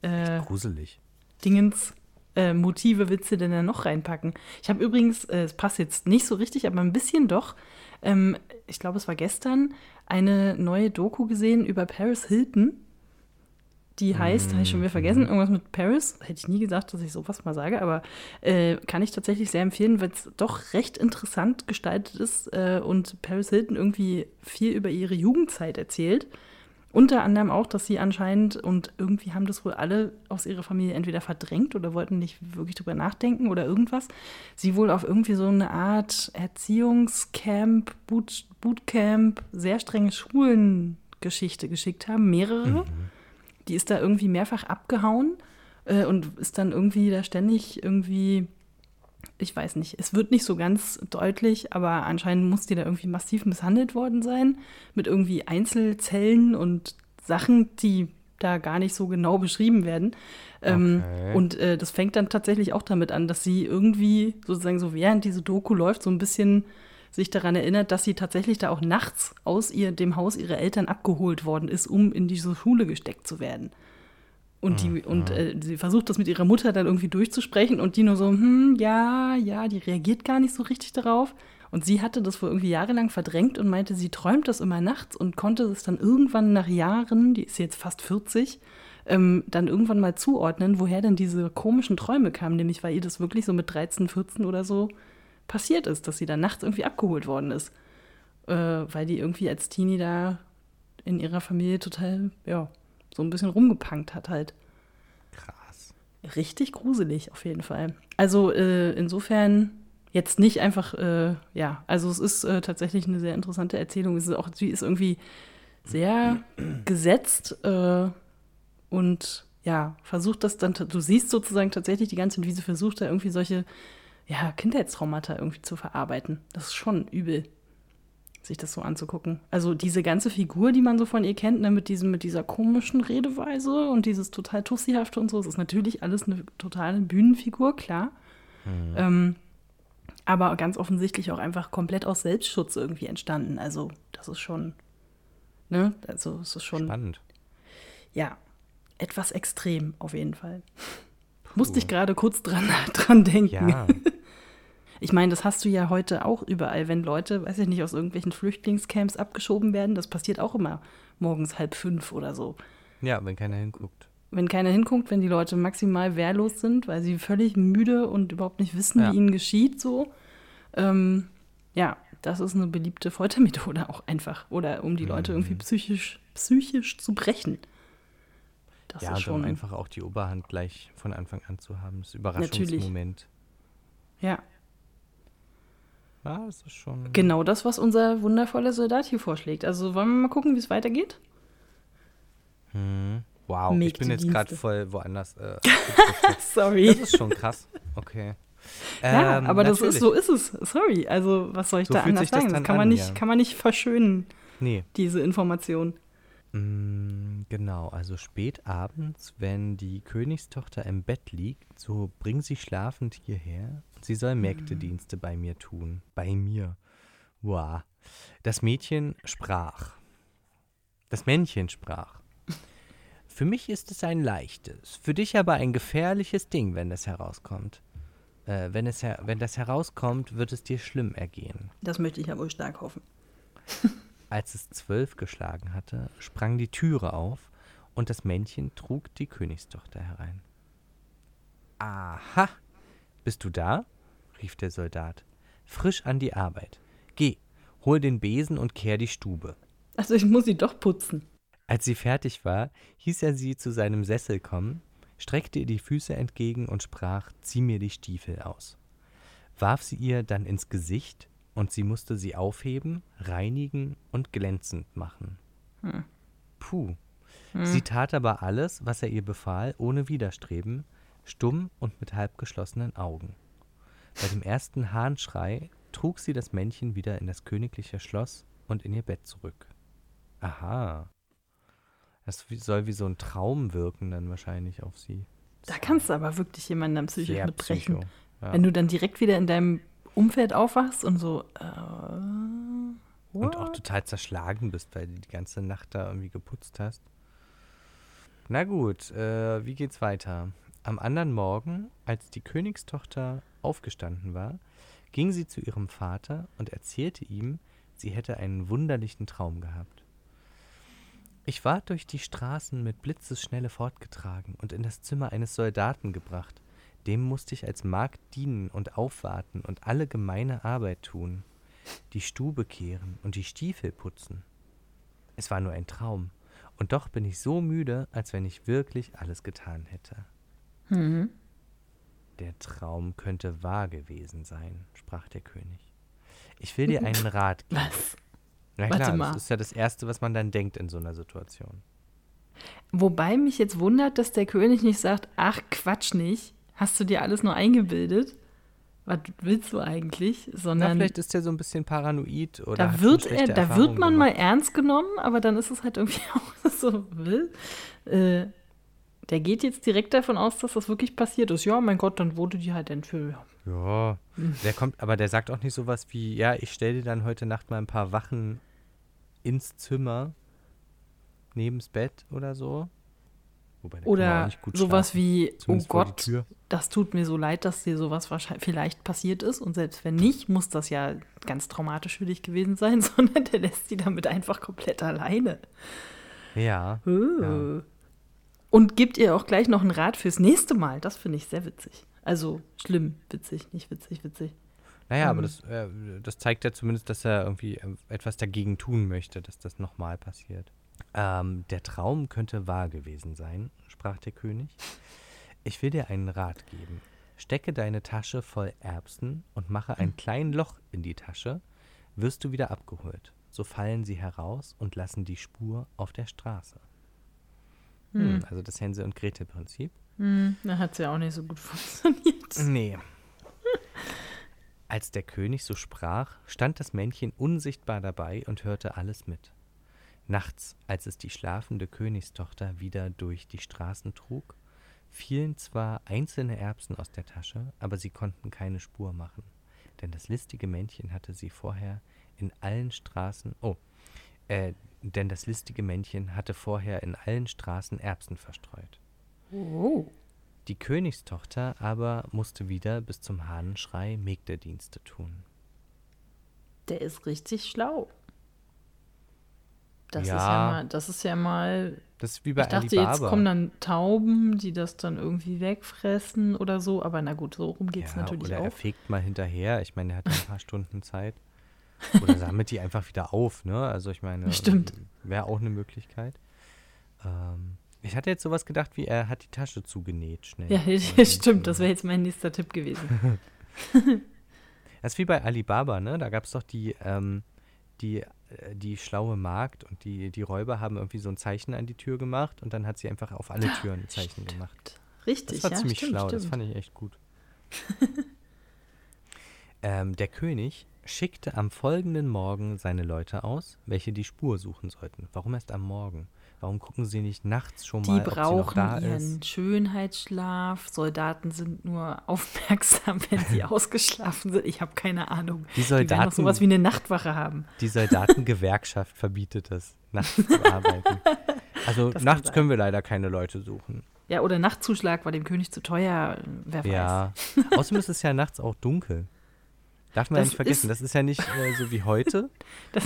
äh gruselig. Dingens äh, Motive willst du denn da noch reinpacken? Ich habe übrigens, äh, es passt jetzt nicht so richtig, aber ein bisschen doch, ähm, ich glaube, es war gestern, eine neue Doku gesehen über Paris Hilton. Die heißt, habe ich schon wieder vergessen, mhm. irgendwas mit Paris. Hätte ich nie gesagt, dass ich sowas mal sage, aber äh, kann ich tatsächlich sehr empfehlen, weil es doch recht interessant gestaltet ist äh, und Paris Hilton irgendwie viel über ihre Jugendzeit erzählt. Unter anderem auch, dass sie anscheinend, und irgendwie haben das wohl alle aus ihrer Familie entweder verdrängt oder wollten nicht wirklich drüber nachdenken oder irgendwas, sie wohl auf irgendwie so eine Art Erziehungscamp, Boot, Bootcamp, sehr strenge Schulengeschichte geschickt haben, mehrere. Mhm. Die ist da irgendwie mehrfach abgehauen äh, und ist dann irgendwie da ständig irgendwie ich weiß nicht, es wird nicht so ganz deutlich, aber anscheinend muss die da irgendwie massiv misshandelt worden sein, mit irgendwie Einzelzellen und Sachen, die da gar nicht so genau beschrieben werden. Ähm, okay. und äh, das fängt dann tatsächlich auch damit an, dass sie irgendwie sozusagen so während diese Doku läuft, so ein bisschen sich daran erinnert, dass sie tatsächlich da auch nachts aus ihr, dem Haus ihrer Eltern abgeholt worden ist, um in diese Schule gesteckt zu werden. Und, die, mhm. und äh, sie versucht das mit ihrer Mutter dann irgendwie durchzusprechen und die nur so, hm, ja, ja, die reagiert gar nicht so richtig darauf. Und sie hatte das wohl irgendwie jahrelang verdrängt und meinte, sie träumt das immer nachts und konnte es dann irgendwann nach Jahren, die ist jetzt fast 40, ähm, dann irgendwann mal zuordnen, woher denn diese komischen Träume kamen, nämlich weil ihr das wirklich so mit 13, 14 oder so passiert ist, dass sie dann nachts irgendwie abgeholt worden ist. Äh, weil die irgendwie als Teenie da in ihrer Familie total, ja, so ein bisschen rumgepunkt hat halt. Krass. Richtig gruselig auf jeden Fall. Also äh, insofern jetzt nicht einfach, äh, ja, also es ist äh, tatsächlich eine sehr interessante Erzählung. Es ist auch, sie ist irgendwie sehr gesetzt äh, und ja, versucht das dann, du siehst sozusagen tatsächlich die ganze Zeit, wie sie versucht da irgendwie solche ja, Kindheitstraumata irgendwie zu verarbeiten. Das ist schon übel sich das so anzugucken. Also diese ganze Figur, die man so von ihr kennt, ne, mit, diesem, mit dieser komischen Redeweise und dieses total Tussihafte und so, das ist natürlich alles eine totale Bühnenfigur, klar. Mhm. Ähm, aber ganz offensichtlich auch einfach komplett aus Selbstschutz irgendwie entstanden. Also das ist schon, ne, also es ist schon. Spannend. Ja, etwas extrem auf jeden Fall. Puh. Musste ich gerade kurz dran, dran denken. Ja. Ich meine, das hast du ja heute auch überall, wenn Leute, weiß ich nicht, aus irgendwelchen Flüchtlingscamps abgeschoben werden. Das passiert auch immer morgens halb fünf oder so. Ja, wenn keiner hinguckt. Wenn keiner hinguckt, wenn die Leute maximal wehrlos sind, weil sie völlig müde und überhaupt nicht wissen, ja. wie ihnen geschieht, so. Ähm, ja, das ist eine beliebte Foltermethode auch einfach. Oder um die Leute mhm. irgendwie psychisch, psychisch zu brechen. Das ja, ist schon um einfach auch die Oberhand gleich von Anfang an zu haben. Das Überraschungsmoment. Natürlich. Ja. Ja, das ist schon. Genau das, was unser wundervoller Soldat hier vorschlägt. Also wollen wir mal gucken, wie es weitergeht? Hm. Wow, Make ich bin jetzt gerade voll woanders. Äh, Sorry. Das ist schon krass. Okay. Ja, ähm, aber das ist, so ist es. Sorry. Also, was soll ich so da anders sagen? Das, das kann, man nicht, ja. kann man nicht verschönen, nee. diese Information. Mm, genau, also spät abends, wenn die Königstochter im Bett liegt, so bring sie schlafend hierher. Sie soll Mägdedienste bei mir tun. Bei mir. Wow. Das Mädchen sprach. Das Männchen sprach. Für mich ist es ein leichtes, für dich aber ein gefährliches Ding, wenn es herauskommt. Äh, wenn, es wenn das herauskommt, wird es dir schlimm ergehen. Das möchte ich ja wohl stark hoffen. Als es zwölf geschlagen hatte, sprang die Türe auf und das Männchen trug die Königstochter herein. Aha, bist du da? Rief der Soldat. Frisch an die Arbeit. Geh, hol den Besen und kehr die Stube. Also ich muss sie doch putzen. Als sie fertig war, hieß er sie zu seinem Sessel kommen, streckte ihr die Füße entgegen und sprach, zieh mir die Stiefel aus. Warf sie ihr dann ins Gesicht, und sie musste sie aufheben, reinigen und glänzend machen. Hm. Puh. Hm. Sie tat aber alles, was er ihr befahl, ohne Widerstreben, stumm und mit halb geschlossenen Augen. Bei dem ersten Hahnschrei trug sie das Männchen wieder in das königliche Schloss und in ihr Bett zurück. Aha. Das soll wie so ein Traum wirken dann wahrscheinlich auf sie. Da kannst du aber wirklich jemanden am psychisch Sehr mitbrechen. Psycho, ja. Wenn du dann direkt wieder in deinem Umfeld aufwachst und so. Äh, und auch total zerschlagen bist, weil du die ganze Nacht da irgendwie geputzt hast. Na gut, äh, wie geht's weiter? Am anderen Morgen, als die Königstochter aufgestanden war, ging sie zu ihrem Vater und erzählte ihm, sie hätte einen wunderlichen Traum gehabt. Ich war durch die Straßen mit Blitzesschnelle fortgetragen und in das Zimmer eines Soldaten gebracht. Dem musste ich als Magd dienen und aufwarten und alle gemeine Arbeit tun, die Stube kehren und die Stiefel putzen. Es war nur ein Traum, und doch bin ich so müde, als wenn ich wirklich alles getan hätte. Mhm. Der Traum könnte wahr gewesen sein, sprach der König. Ich will dir einen Rat geben. Was? Na klar, Warte mal. das ist ja das Erste, was man dann denkt in so einer Situation. Wobei mich jetzt wundert, dass der König nicht sagt, ach Quatsch nicht, hast du dir alles nur eingebildet? Was willst du eigentlich? Sondern Na, vielleicht ist er so ein bisschen paranoid oder. Da wird er, da wird man gemacht. mal ernst genommen, aber dann ist es halt irgendwie auch so will. Äh, der geht jetzt direkt davon aus, dass das wirklich passiert ist. Ja, mein Gott, dann wurde die halt entführt. Ja, der kommt, aber der sagt auch nicht sowas wie, ja, ich stelle dir dann heute Nacht mal ein paar Wachen ins Zimmer, neben's Bett oder so. oder sowas schlafen, wie, oh Gott, das tut mir so leid, dass dir sowas wahrscheinlich vielleicht passiert ist. Und selbst wenn nicht, muss das ja ganz traumatisch für dich gewesen sein, sondern der lässt sie damit einfach komplett alleine. Ja. Uh. ja. Und gibt ihr auch gleich noch einen Rat fürs nächste Mal. Das finde ich sehr witzig. Also schlimm, witzig, nicht witzig, witzig. Naja, ähm. aber das, äh, das zeigt ja zumindest, dass er irgendwie äh, etwas dagegen tun möchte, dass das nochmal passiert. Ähm, der Traum könnte wahr gewesen sein, sprach der König. Ich will dir einen Rat geben. Stecke deine Tasche voll Erbsen und mache ein hm. kleines Loch in die Tasche, wirst du wieder abgeholt. So fallen sie heraus und lassen die Spur auf der Straße. Hm. hm also das Hänsel- und Gretel-Prinzip. Hm, da hat es ja auch nicht so gut funktioniert. Nee. Als der König so sprach, stand das Männchen unsichtbar dabei und hörte alles mit. Nachts, als es die schlafende Königstochter wieder durch die Straßen trug, fielen zwar einzelne Erbsen aus der Tasche, aber sie konnten keine Spur machen, denn das listige Männchen hatte sie vorher in allen Straßen, oh, äh, denn das listige Männchen hatte vorher in allen Straßen Erbsen verstreut. Oh. Die Königstochter aber musste wieder bis zum Hahnenschrei Mägderdienste tun. Der ist richtig schlau. Das ja. ist ja mal, das ist ja mal. Das ist wie bei Ich dachte, Alibaba. jetzt kommen dann Tauben, die das dann irgendwie wegfressen oder so. Aber na gut, so rum geht es ja, natürlich oder auch. er fegt mal hinterher. Ich meine, er hat ein paar Stunden Zeit. Oder sammelt die einfach wieder auf, ne? Also ich meine, wäre auch eine Möglichkeit. Ähm, ich hatte jetzt sowas gedacht, wie er hat die Tasche zugenäht schnell. Ja, stimmt, das wäre jetzt mein nächster Tipp gewesen. das ist wie bei Alibaba, ne? Da gab es doch die, ähm, die, äh, die schlaue Magd und die, die Räuber haben irgendwie so ein Zeichen an die Tür gemacht und dann hat sie einfach auf alle Türen ein Zeichen stimmt. gemacht. Richtig, Das war ja, ziemlich stimmt, schlau, stimmt. das fand ich echt gut. ähm, der König schickte am folgenden Morgen seine Leute aus, welche die Spur suchen sollten. Warum erst am Morgen? Warum gucken sie nicht nachts schon Die mal, ob sie noch brauchen da ihren ist? Schönheitsschlaf. Soldaten sind nur aufmerksam, wenn sie ausgeschlafen sind. Ich habe keine Ahnung. Die Die Soldaten, noch sowas wie eine Nachtwache haben. die Soldatengewerkschaft verbietet es, nachts zu arbeiten. Also Das nachts können wir leider keine Leute suchen. Ja, oder Nachtzuschlag war dem König zu teuer. Wer weiß. Ja. Außerdem ist es ja nachts auch dunkel. Darf man ja Das nicht vergessen, ist- das ist ja nicht äh, so wie heute, Das,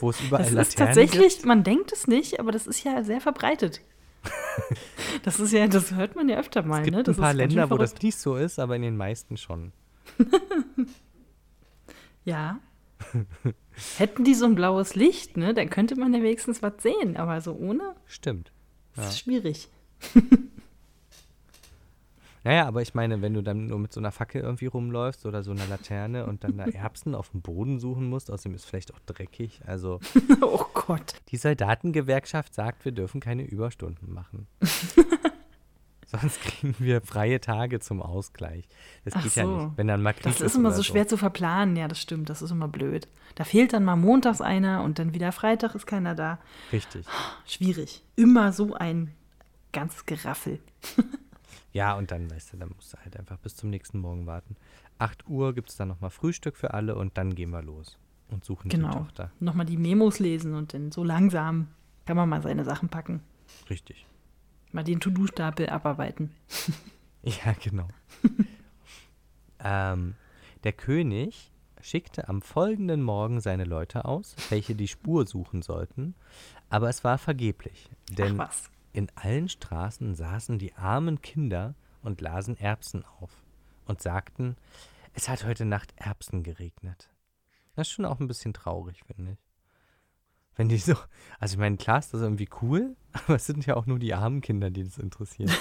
wo es überall das ist Laternen tatsächlich, gibt. man denkt es nicht, aber das ist ja sehr verbreitet. Das ist ja, das hört man ja öfter mal. Es gibt ne? das ein paar ist Länder, wo das nicht so ist, aber in den meisten schon. Ja. Hätten die so ein blaues Licht, ne, dann könnte man ja wenigstens was sehen, aber so ohne Stimmt. das Ja. ist schwierig. Naja, aber ich meine, wenn du dann nur mit so einer Fackel irgendwie rumläufst oder so einer Laterne und dann da Erbsen auf dem Boden suchen musst, außerdem ist es vielleicht auch dreckig. Also oh Gott. die Soldatengewerkschaft sagt, wir dürfen keine Überstunden machen. Sonst kriegen wir freie Tage zum Ausgleich. Das Ach geht ja so. nicht. Wenn dann mal Krieg Das ist immer oder so schwer zu verplanen, ja, das stimmt, das ist immer blöd. Da fehlt dann mal montags einer und dann wieder Freitag ist keiner da. Richtig. Schwierig. Immer so ein ganz Geraffel. Ja, und dann, weißt du, dann musst du halt einfach bis zum nächsten Morgen warten. 8 Uhr gibt es dann nochmal Frühstück für alle und dann gehen wir los und suchen die Genau. Tochter. Nochmal die Memos lesen und dann so langsam kann man mal seine Sachen packen. Richtig. Mal den To-Do-Stapel abarbeiten. Ja, genau. ähm, der König schickte am folgenden Morgen seine Leute aus, welche die Spur suchen sollten, aber es war vergeblich, denn Ach was. In allen Straßen saßen die armen Kinder und lasen Erbsen auf und sagten, es hat heute Nacht Erbsen geregnet. Das ist schon auch ein bisschen traurig, finde ich. Wenn die so, also ich meine, klar ist das irgendwie cool, aber es sind ja auch nur die armen Kinder, die das interessieren.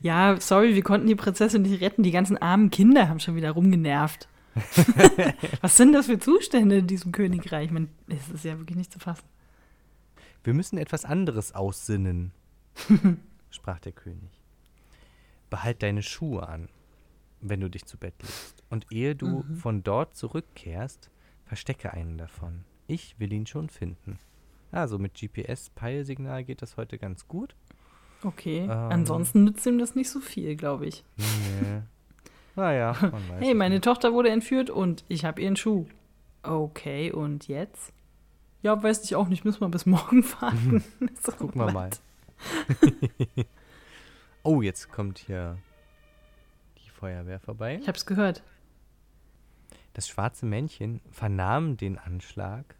Ja, sorry, wir konnten die Prinzessin nicht retten. Die ganzen armen Kinder haben schon wieder rumgenervt. Was sind das für Zustände in diesem Königreich? Man, es ist ja wirklich nicht zu fassen. Wir müssen etwas anderes aussinnen, sprach der König. Behalt deine Schuhe an, wenn du dich zu Bett legst. Und ehe du von dort zurückkehrst, verstecke einen davon. Ich will ihn schon finden. Also mit GPS-Peilsignal geht das heute ganz gut. Okay. Ähm. Ansonsten nützt ihm das nicht so viel, glaube ich. Nee. naja, man weiß Hey, meine nicht. Tochter wurde entführt und ich habe ihren Schuh. Okay, und jetzt? Ja, weiß ich auch nicht. Müssen wir bis morgen warten. So, Gucken wir mal. oh, jetzt kommt hier die Feuerwehr vorbei. Ich hab's gehört. Das schwarze Männchen vernahm den Anschlag.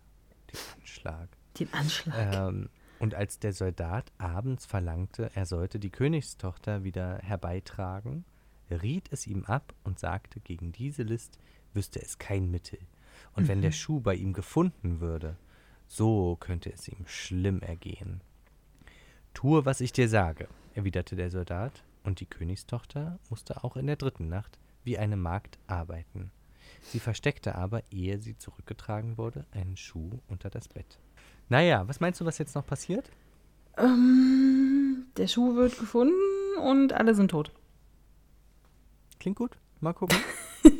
Den Anschlag. Den Anschlag. Ähm, und als der Soldat abends verlangte, er sollte die Königstochter wieder herbeitragen, riet es ihm ab und sagte, gegen diese List wüsste es kein Mittel. Und wenn der Schuh bei ihm gefunden würde, so könnte es ihm schlimm ergehen. Tue, was ich dir sage, erwiderte der Soldat, und die Königstochter musste auch in der dritten Nacht wie eine Magd arbeiten. Sie versteckte aber, ehe sie zurückgetragen wurde, einen Schuh unter das Bett. Naja, was meinst du, was jetzt noch passiert? Ähm, der Schuh wird gefunden und alle sind tot. Klingt gut. Mal gucken.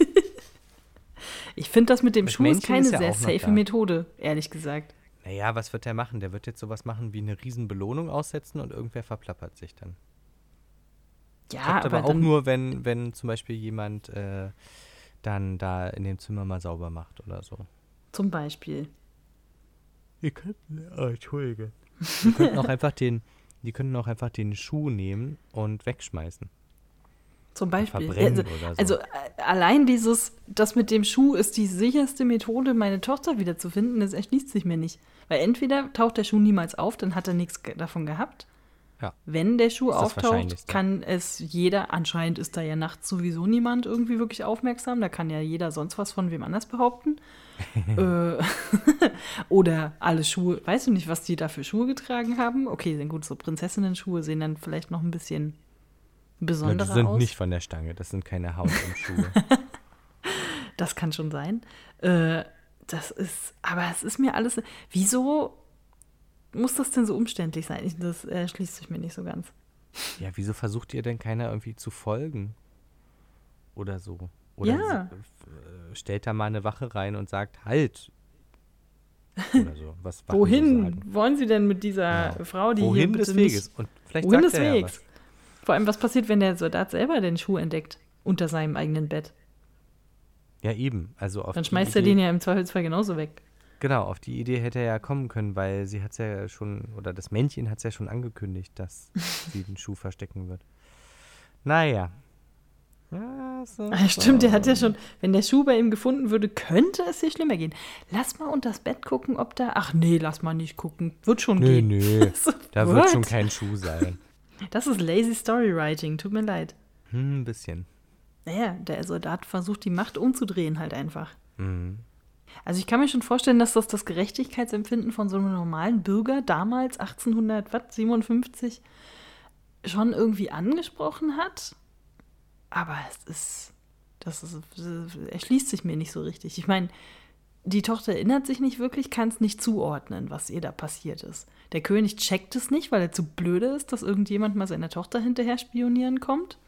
Ich finde das mit dem Das Schuh ist Männchen keine ist ja sehr safe da. Methode, ehrlich gesagt. Naja, was wird der machen? Der wird jetzt sowas machen wie eine riesen Belohnung aussetzen und irgendwer verplappert sich dann. Ja, Klappt aber, aber, auch nur, wenn, wenn zum Beispiel jemand äh, dann da in dem Zimmer mal sauber macht oder so. zum Beispiel. Ihr könnt, oh, Entschuldige. Wir könnten auch einfach den, Die können auch einfach den Schuh nehmen und wegschmeißen. Zum Beispiel. Also, so. also, äh, allein dieses, das mit dem Schuh ist die sicherste Methode, meine Tochter wiederzufinden, das erschließt sich mir nicht. Weil entweder taucht der Schuh niemals auf, dann hat er nichts davon gehabt. Ja. Wenn der Schuh auftaucht, kann es jeder, anscheinend ist da ja nachts sowieso niemand irgendwie wirklich aufmerksam, da kann ja jeder sonst was von wem anders behaupten. äh, oder alle Schuhe, weißt du nicht, was die da für Schuhe getragen haben? Okay, sind gut, so Prinzessinnen-Schuhe sehen dann vielleicht noch ein bisschen besonderer aus. Die sind aus. nicht von der Stange, das sind keine Haut im Schuhe. das kann schon sein. Äh, das ist, aber es ist mir alles, wieso muss das denn so umständlich sein? Ich, das erschließt sich mir nicht so ganz. Ja, wieso versucht ihr denn keiner irgendwie zu folgen? Oder so? Oder ja. Äh, stellt da mal eine Wache rein und sagt, halt. Oder so. Wohin so wollen Sie denn mit dieser genau. Frau, die Wohin hier des Weges? Und vielleicht Wohin des Weges? Vor allem, was passiert, wenn der Soldat selber den Schuh entdeckt? Unter seinem eigenen Bett. Ja, eben. Also Dann schmeißt er den ja im Zweifelsfall genauso weg. Genau, auf die Idee hätte er ja kommen können, weil sie hat es ja schon, oder das Männchen hat es ja schon angekündigt, dass sie den Schuh verstecken wird. Naja. Ja, so, ah, stimmt, der hat ja schon, wenn der Schuh bei ihm gefunden würde, könnte es hier schlimmer gehen. Lass mal unter das Bett gucken, ob da. Ach nee, lass mal nicht gucken. Wird schon nö, gehen. Nö, nö. so, da wird schon kein Schuh sein. Das ist lazy Storywriting, tut mir leid. Hm, ein bisschen. Naja, der Soldat versucht die Macht umzudrehen halt einfach. Mhm. Also ich kann mir schon vorstellen, dass das das Gerechtigkeitsempfinden von so einem normalen Bürger damals 1857 schon irgendwie angesprochen hat. Aber es ist, das ist, das erschließt sich mir nicht so richtig. Ich meine, die Tochter erinnert sich nicht wirklich, kann es nicht zuordnen, was ihr da passiert ist. Der König checkt es nicht, weil er zu blöde ist, dass irgendjemand mal seiner Tochter hinterher spionieren kommt.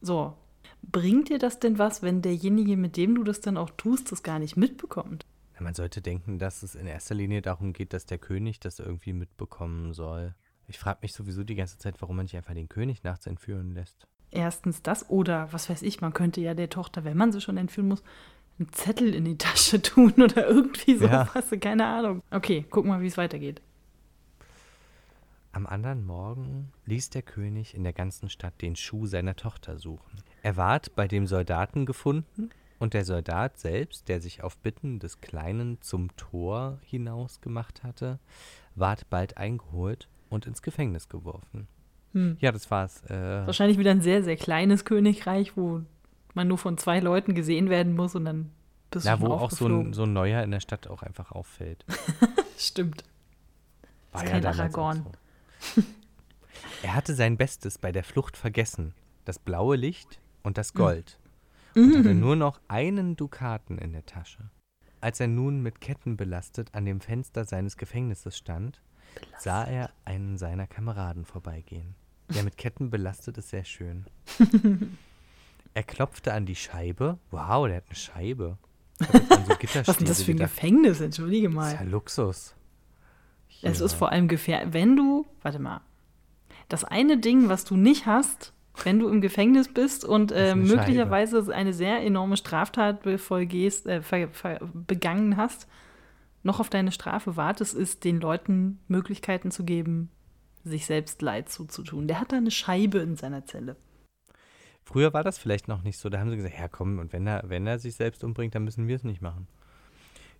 So, Bringt dir das denn was, wenn derjenige, mit dem du das dann auch tust, das gar nicht mitbekommt? Man sollte denken, dass es in erster Linie darum geht, dass der König das irgendwie mitbekommen soll. Ich frage mich sowieso die ganze Zeit, warum man nicht einfach den König nachts entführen lässt. Erstens das oder was weiß ich, man könnte ja der Tochter, wenn man sie schon entführen muss, einen Zettel in die Tasche tun oder irgendwie sowas, ja. keine Ahnung. Okay, guck mal, wie es weitergeht. Am anderen Morgen ließ der König in der ganzen Stadt den Schuh seiner Tochter suchen. Er ward bei dem Soldaten gefunden, und der Soldat selbst, der sich auf Bitten des Kleinen zum Tor hinaus gemacht hatte, ward bald eingeholt und ins Gefängnis geworfen. Hm. Ja, das war's. Äh, Wahrscheinlich wieder ein sehr, sehr kleines Königreich, wo man nur von zwei Leuten gesehen werden muss und dann bist ja, du Ja, wo auch so ein, so ein Neuer in der Stadt auch einfach auffällt. Stimmt. War ist ja kein Aragorn. So. er hatte sein Bestes bei der Flucht vergessen. Das blaue Licht, und das Gold mhm. und hatte nur noch einen Dukaten in der Tasche. Als er nun mit Ketten belastet an dem Fenster seines Gefängnisses stand, belastet. sah er einen seiner Kameraden vorbeigehen. Ja, mit Ketten belastet ist sehr schön. er klopfte an die Scheibe. Wow, der hat eine Scheibe. So Was ist denn das für ein Gefängnis? Entschuldige mal. Das ist ja Luxus. Hier es ist vor allem gefährlich. Wenn du, warte mal, das eine Ding, was du nicht hast, wenn du im Gefängnis bist und äh, möglicherweise Scheibe. eine sehr enorme Straftat befolgehst, äh, begangen hast, noch auf deine Strafe wartest, ist den Leuten Möglichkeiten zu geben, sich selbst Leid zuzutun. Der hat da eine Scheibe in seiner Zelle. Früher war das vielleicht noch nicht so. Da haben sie gesagt, ja komm, und wenn er, wenn er sich selbst umbringt, dann müssen wir es nicht machen.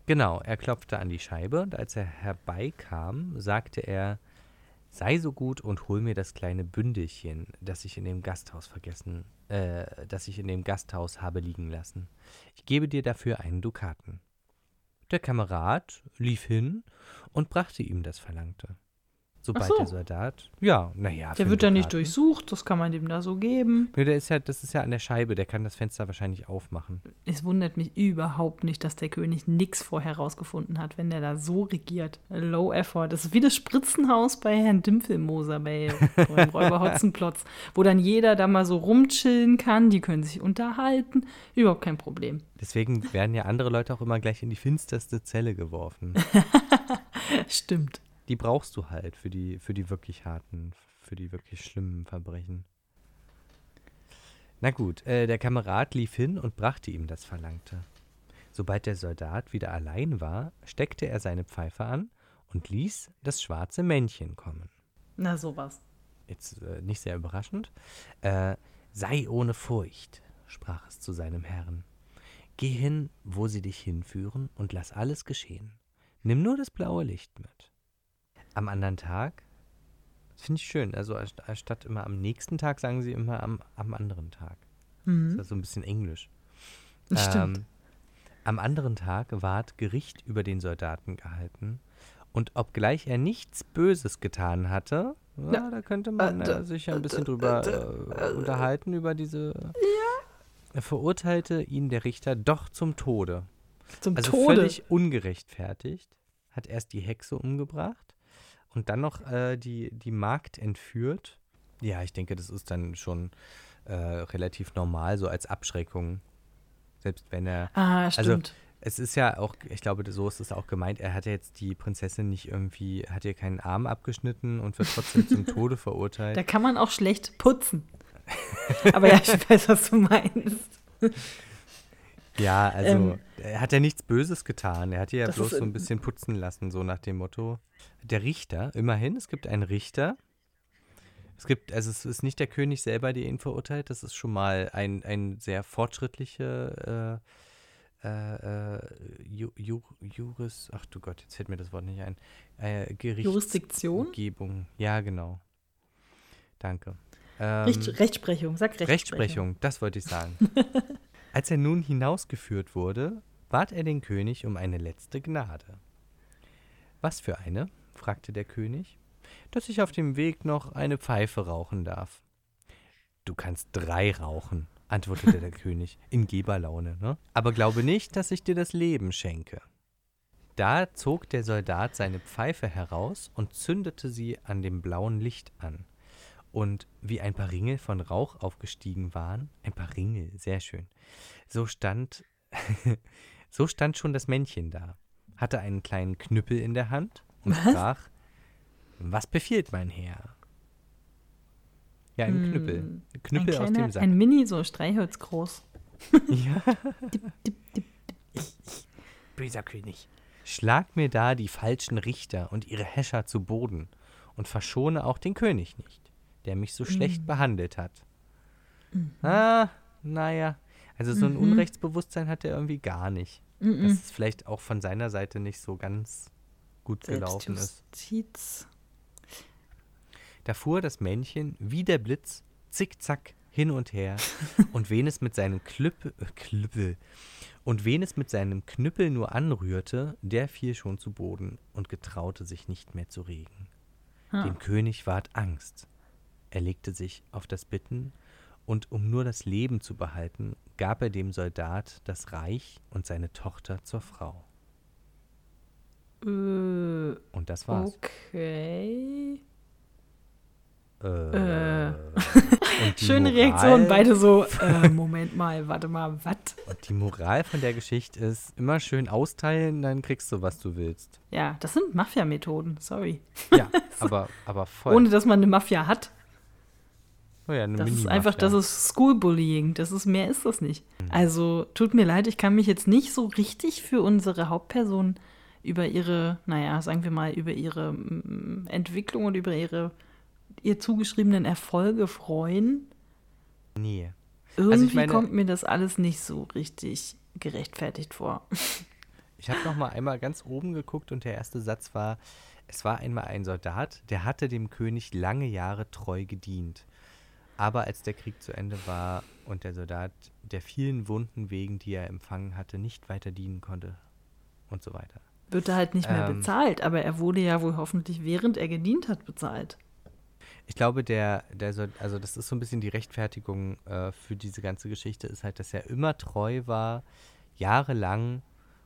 Genau, er klopfte an die Scheibe und als er herbeikam, sagte er, Sei so gut und hol mir das kleine Bündelchen, das ich in dem Gasthaus vergessen, äh, das ich in dem Gasthaus habe liegen lassen. Ich gebe dir dafür einen Dukaten. Der Kamerad lief hin und brachte ihm das Verlangte sobald so. der Soldat. Ja, naja. Der wird ja nicht durchsucht, das kann man dem da so geben. Nee, der ist ja, das ist ja an der Scheibe, der kann das Fenster wahrscheinlich aufmachen. Es wundert mich überhaupt nicht, dass der König nichts vorher rausgefunden hat, wenn der da so regiert. Low Effort. Das ist wie das Spritzenhaus bei Herrn Dimpfelmoser bei Räuber Hotzenplotz, wo dann jeder da mal so rumchillen kann, die können sich unterhalten. Überhaupt kein Problem. Deswegen werden ja andere Leute auch immer gleich in die finsterste Zelle geworfen. Stimmt die brauchst du halt für die, für die wirklich harten, für die wirklich schlimmen Verbrechen. Na gut, äh, der Kamerad lief hin und brachte ihm das Verlangte. Sobald der Soldat wieder allein war, steckte er seine Pfeife an und ließ das schwarze Männchen kommen. Na, sowas. Jetzt äh, nicht sehr überraschend. Äh, sei ohne Furcht, sprach es zu seinem Herrn. Geh hin, wo sie dich hinführen, und lass alles geschehen. Nimm nur das blaue Licht mit. Am anderen Tag, das finde ich schön, also anstatt immer am nächsten Tag sagen sie immer am, am anderen Tag. Mhm. Das ist so ein bisschen Englisch. Stimmt. Ähm, am anderen Tag ward Gericht über den Soldaten gehalten, und obgleich er nichts Böses getan hatte, ja, ja. da könnte man äh, sich ein bisschen drüber äh, unterhalten, über diese. Ja. Verurteilte ihn der Richter doch zum Tode. Zum also Tode? völlig ungerechtfertigt. Hat erst die Hexe umgebracht und dann noch äh, die, die Magd entführt. Ja, ich denke, das ist dann schon äh, relativ normal, so als Abschreckung. Selbst wenn er. Ah, also stimmt. Also, es ist ja auch, ich glaube, so ist es auch gemeint, er hat ja jetzt die Prinzessin nicht irgendwie, hat ihr keinen Arm abgeschnitten und wird trotzdem zum Tode verurteilt. Da kann man auch schlecht putzen. Aber ja, ich weiß, was du meinst. Ja, also ähm, er hat ja nichts Böses getan. Er hat ihr ja bloß so ein bisschen putzen lassen, so nach dem Motto. Der Richter, immerhin, es gibt einen Richter. Es gibt, also es ist nicht der König selber, der ihn verurteilt, das ist schon mal ein, ein sehr fortschrittliche äh, äh, äh, Ju, Ju, Juris, ach du Gott, jetzt fällt mir das Wort nicht ein. Äh, Jurisdiktion? Gebung. Ja, genau. Danke. Ähm, Recht, Rechtsprechung, sag Rechtsprechung. Rechtsprechung, das wollte ich sagen. Als er nun hinausgeführt wurde, bat er den König um eine letzte Gnade. Was für eine? fragte der König. Dass ich auf dem Weg noch eine Pfeife rauchen darf. Du kannst drei rauchen, antwortete der König in Geberlaune, ne? Aber glaube nicht, dass ich dir das Leben schenke. Da zog der Soldat seine Pfeife heraus und zündete sie an dem blauen Licht an. Und wie ein paar Ringel von Rauch aufgestiegen waren, ein paar Ringel, sehr schön, so stand, so stand schon das Männchen da, hatte einen kleinen Knüppel in der Hand und Was? sprach, was befiehlt mein Herr? Ja, ein hm. Knüppel. Ein Knüppel ein kleiner, aus dem Sack. Ein Mini, so Streichholz groß. ja. dip, dip, dip, Böser König. Schlag mir da die falschen Richter und ihre Häscher zu Boden und verschone auch den König nicht, der mich so schlecht mhm. behandelt hat. Mhm. Ah, naja. Also so ein mhm. Unrechtsbewusstsein hat er irgendwie gar nicht. Mhm. Dass es vielleicht auch von seiner Seite nicht so ganz gut gelaufen ist. Da fuhr das Männchen wie der Blitz zickzack hin und her und wen es mit seinem Klüppel, äh, Klüppel und wen es mit seinem Knüppel nur anrührte, der fiel schon zu Boden und getraute sich nicht mehr zu regen. Ah. Dem König ward Angst. Er legte sich auf das Bitten, und um nur das Leben zu behalten, gab er dem Soldat das Reich und seine Tochter zur Frau. Äh, und das war's. Okay. Äh. Schöne Moral, Reaktion, beide so, äh, Moment mal, warte mal, was? Und die Moral von der Geschichte ist, immer schön austeilen, dann kriegst du, was du willst. Ja, das sind Mafia-Methoden, sorry. Ja, aber, aber voll. Ohne, dass man eine Mafia hat. Oh ja, das ist einfach, das ist Schoolbullying, das ist, mehr ist das nicht. Mhm. Also, tut mir leid, ich kann mich jetzt nicht so richtig für unsere Hauptperson über ihre, naja, sagen wir mal, über ihre mm, Entwicklung und über ihre ihr zugeschriebenen Erfolge freuen. Nee. Irgendwie also meine, kommt mir das alles nicht so richtig gerechtfertigt vor. Ich habe noch mal einmal ganz oben geguckt und der erste Satz war, es war einmal ein Soldat, der hatte dem König lange Jahre treu gedient. Aber als der Krieg zu Ende war und der Soldat der vielen Wunden wegen, die er empfangen hatte, nicht weiter dienen konnte und so weiter. Wird er halt nicht mehr ähm, bezahlt, aber er wurde ja wohl hoffentlich, während er gedient hat, bezahlt. Ich glaube, der, der so, also das ist so ein bisschen die Rechtfertigung äh, für diese ganze Geschichte, ist halt, dass er immer treu war, jahrelang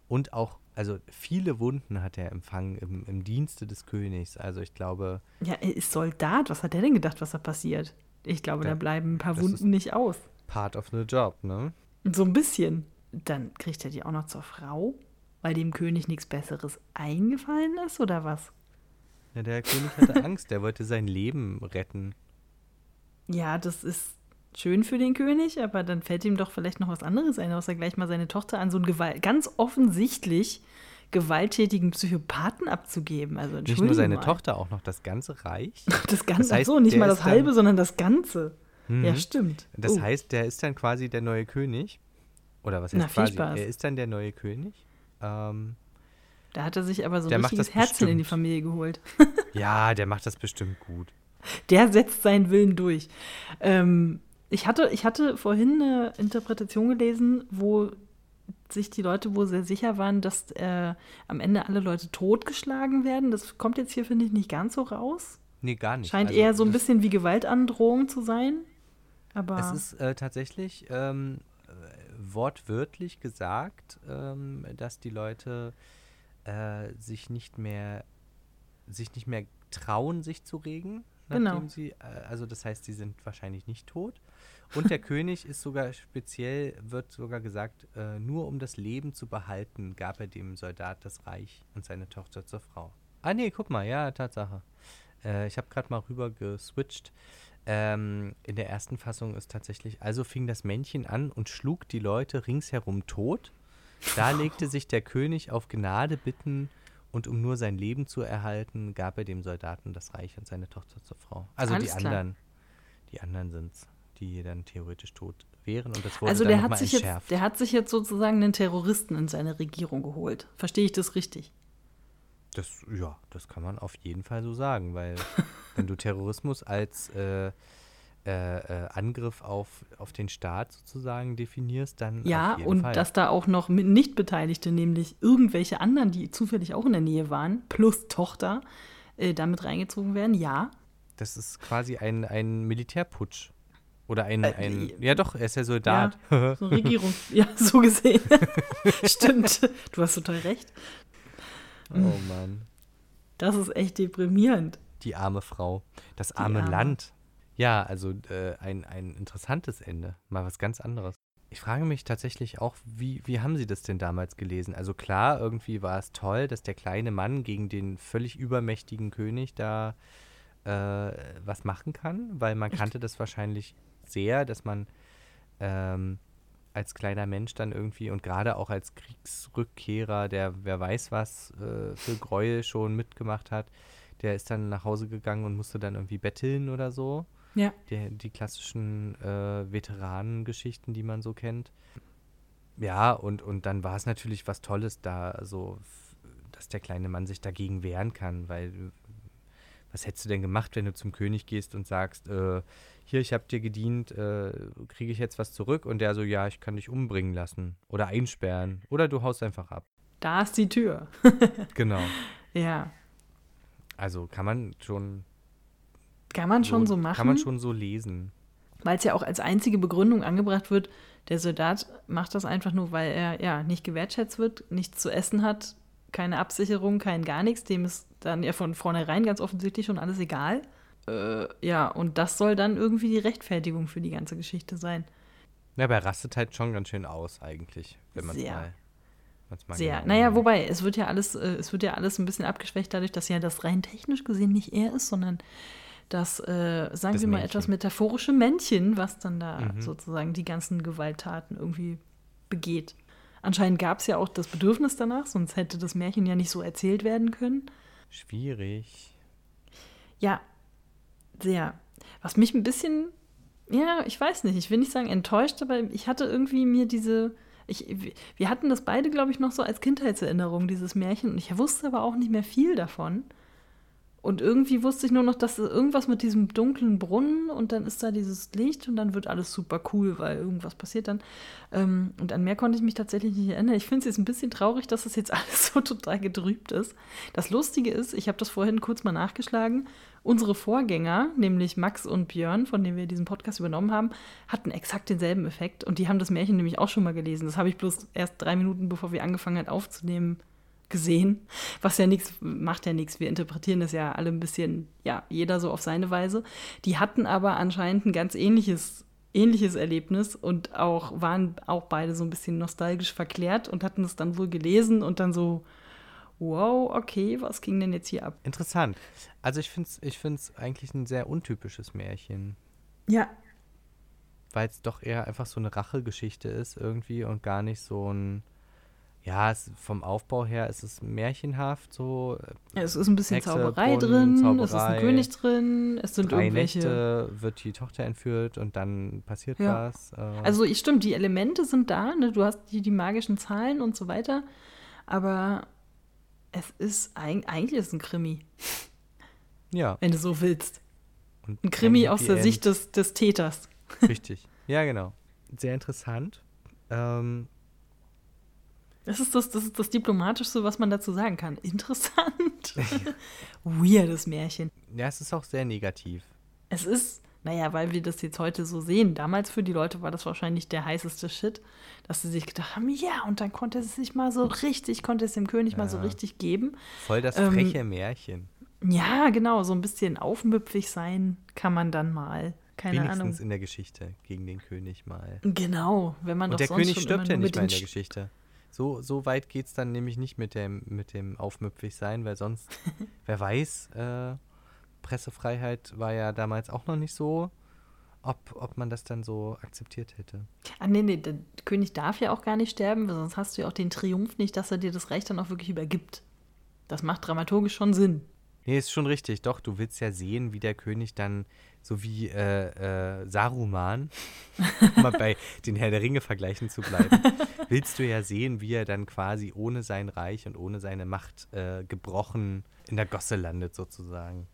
und auch, also viele Wunden hat er empfangen im, im Dienste des Königs. Also ich glaube. Ja, er ist Soldat. Was hat er denn gedacht, was da passiert? Ich glaube, da bleiben ein paar Wunden nicht aus. Part of the job, ne? So ein bisschen. Dann kriegt er die auch noch zur Frau, weil dem König nichts Besseres eingefallen ist, oder was? Ja, der König hatte Angst, der wollte sein Leben retten. Ja, das ist schön für den König, aber dann fällt ihm doch vielleicht noch was anderes ein, außer gleich mal seine Tochter an so ein Gewalt. Ganz offensichtlich gewalttätigen Psychopathen abzugeben. Also Nicht nur seine mal. Tochter, auch noch das ganze Reich. Das ganze, das heißt, ach so, nicht mal das halbe, sondern das Ganze. Mhm. Ja, stimmt. Das uh. heißt, der ist dann quasi der neue König. Oder was heißt Na, quasi? Spaß. Er ist dann der neue König. Ähm, da hat er sich aber so ein richtiges Herzchen in die Familie geholt. ja, der macht das bestimmt gut. Der setzt seinen Willen durch. Ähm, ich, hatte, ich hatte vorhin eine Interpretation gelesen, wo sich die Leute wohl sehr sicher waren, dass äh, am Ende alle Leute totgeschlagen werden. Das kommt jetzt hier, finde ich, nicht ganz so raus. Nee, gar nicht. Scheint also, eher so ein bisschen wie Gewaltandrohung zu sein. Aber es ist äh, tatsächlich ähm, wortwörtlich gesagt, ähm, dass die Leute äh, sich nicht mehr sich nicht mehr trauen, sich zu regen, nachdem genau. sie, äh, also das heißt, sie sind wahrscheinlich nicht tot. Und der König ist sogar speziell, wird sogar gesagt, äh, nur um das Leben zu behalten, gab er dem Soldat das Reich und seine Tochter zur Frau. Ah nee, guck mal, ja, Tatsache. Äh, ich habe gerade mal rüber geswitcht. Ähm, in der ersten Fassung ist tatsächlich, also fing das Männchen an und schlug die Leute ringsherum tot. Da legte sich der König auf Gnade bitten und um nur sein Leben zu erhalten, gab er dem Soldaten das Reich und seine Tochter zur Frau. Also Alles die klar. anderen, die anderen sind's, die dann theoretisch tot wären und das wurde also der hat sich entschärft. Jetzt, der hat sich jetzt sozusagen einen Terroristen in seine Regierung geholt. Verstehe ich das richtig? Das, ja, das kann man auf jeden Fall so sagen, weil wenn du Terrorismus als äh, äh, äh, Angriff auf, auf den Staat sozusagen definierst, dann. Ja, und Fall. dass da auch noch Nichtbeteiligte, nämlich irgendwelche anderen, die zufällig auch in der Nähe waren, plus Tochter, äh, damit reingezogen werden, ja. Das ist quasi ein, ein Militärputsch. Oder ein, äh, ein ja doch, er ist ja Soldat. Ja, so Regierung, ja, so gesehen. Stimmt, du hast total recht. Oh Mann. Das ist echt deprimierend. Die arme Frau. Das arme, arme. Land. Ja, also äh, ein, ein interessantes Ende. Mal was ganz anderes. Ich frage mich tatsächlich auch, wie, wie haben Sie das denn damals gelesen? Also klar, irgendwie war es toll, dass der kleine Mann gegen den völlig übermächtigen König da äh, was machen kann, weil man kannte das wahrscheinlich sehr, dass man ähm, als kleiner Mensch dann irgendwie und gerade auch als Kriegsrückkehrer, der wer weiß was äh, für Gräuel schon mitgemacht hat, der ist dann nach Hause gegangen und musste dann irgendwie betteln oder so. Ja. Die, die klassischen äh, Veteranengeschichten, die man so kennt. Ja, und, und dann war es natürlich was Tolles da, so, dass der kleine Mann sich dagegen wehren kann, weil was hättest du denn gemacht, wenn du zum König gehst und sagst, äh, hier, ich habe dir gedient, äh, kriege ich jetzt was zurück? Und der so, ja, ich kann dich umbringen lassen oder einsperren oder du haust einfach ab. Da ist die Tür. genau. Ja. Also kann man schon. Kann man schon so, so machen. Kann man schon so lesen. Weil es ja auch als einzige Begründung angebracht wird, der Soldat macht das einfach nur, weil er ja nicht gewertschätzt wird, nichts zu essen hat, keine Absicherung, kein gar nichts, dem ist dann ja von vornherein ganz offensichtlich schon alles egal. Äh, ja, und das soll dann irgendwie die Rechtfertigung für die ganze Geschichte sein. Ja, aber er rastet halt schon ganz schön aus eigentlich, wenn man es mal Mal Sehr. Genau naja, wobei, es wird ja alles, äh, es wird ja alles ein bisschen abgeschwächt dadurch, dass ja das rein technisch gesehen nicht er ist, sondern das, äh, sagen das wir mal, Männchen. etwas metaphorische Männchen, was dann da mhm. sozusagen die ganzen Gewalttaten irgendwie begeht. Anscheinend gab es ja auch das Bedürfnis danach, sonst hätte das Märchen ja nicht so erzählt werden können. Schwierig. Ja, sehr. Was mich ein bisschen, ja, ich weiß nicht, ich will nicht sagen enttäuscht, aber ich hatte irgendwie mir diese, ich, wir hatten das beide, glaube ich, noch so als Kindheitserinnerung, dieses Märchen, und ich wusste aber auch nicht mehr viel davon. Und irgendwie wusste ich nur noch, dass irgendwas mit diesem dunklen Brunnen und dann ist da dieses Licht und dann wird alles super cool, weil irgendwas passiert dann. Ähm, und an mehr konnte ich mich tatsächlich nicht erinnern. Ich finde es jetzt ein bisschen traurig, dass das jetzt alles so total getrübt ist. Das Lustige ist, ich habe das vorhin kurz mal nachgeschlagen. Unsere Vorgänger, nämlich Max und Björn, von denen wir diesen Podcast übernommen haben, hatten exakt denselben Effekt und die haben das Märchen nämlich auch schon mal gelesen. Das habe ich bloß erst drei Minuten, bevor wir angefangen haben aufzunehmen, gesehen. Was ja nichts, macht ja nichts. Wir interpretieren das ja alle ein bisschen, ja, jeder so auf seine Weise. Die hatten aber anscheinend ein ganz ähnliches, ähnliches Erlebnis und auch waren auch beide so ein bisschen nostalgisch verklärt und hatten es dann wohl gelesen und dann so, wow, okay, was ging denn jetzt hier ab? Interessant. Also ich finde es ich find's eigentlich ein sehr untypisches Märchen. Ja. Weil es doch eher einfach so eine Rachegeschichte ist irgendwie und gar nicht so ein Ja, es, vom Aufbau her ist es märchenhaft so. Ja, es ist ein bisschen Hexe, Zauberei Brunnen, drin, Zauberei, es ist ein König drin, es sind drei irgendwelche. Nächte wird die Tochter entführt und dann passiert ja. was. Äh. Also ich stimmt, die Elemente sind da, ne? du hast die, die magischen Zahlen und so weiter, aber es ist eigentlich ist es ein Krimi. Ja. Wenn du so willst. Und ein Krimi aus der End. Sicht des, des Täters. Richtig. Ja, genau. Sehr interessant. Ähm, das ist das, das ist das Diplomatischste, was man dazu sagen kann. Interessant. Weirdes Märchen. Ja, es ist auch sehr negativ. Es ist, naja, weil wir das jetzt heute so sehen. Damals für die Leute war das wahrscheinlich der heißeste Shit, dass sie sich gedacht haben, ja, und dann konnte es sich mal so richtig, konnte es dem König ja. mal so richtig geben. Voll das ähm, freche ähm, Märchen. Ja, genau, so ein bisschen aufmüpfig sein kann man dann mal. Keine Wenigstens Ahnung. in der Geschichte gegen den König mal. Genau, wenn man und doch der sonst König stirbt ja nicht mal in der Geschichte. So, so weit geht es dann nämlich nicht mit dem, mit dem aufmüpfig sein, weil sonst, wer weiß, äh, Pressefreiheit war ja damals auch noch nicht so, ob, ob man das dann so akzeptiert hätte. Ah, nee, nee, der König darf ja auch gar nicht sterben, weil sonst hast du ja auch den Triumph nicht, dass er dir das Recht dann auch wirklich übergibt. Das macht dramaturgisch schon Sinn. Nee, ist schon richtig. Doch, du willst ja sehen, wie der König dann, so wie äh, äh, Saruman, um mal bei den Herr der Ringe vergleichen zu bleiben, willst du ja sehen, wie er dann quasi ohne sein Reich und ohne seine Macht äh, gebrochen in der Gosse landet, sozusagen.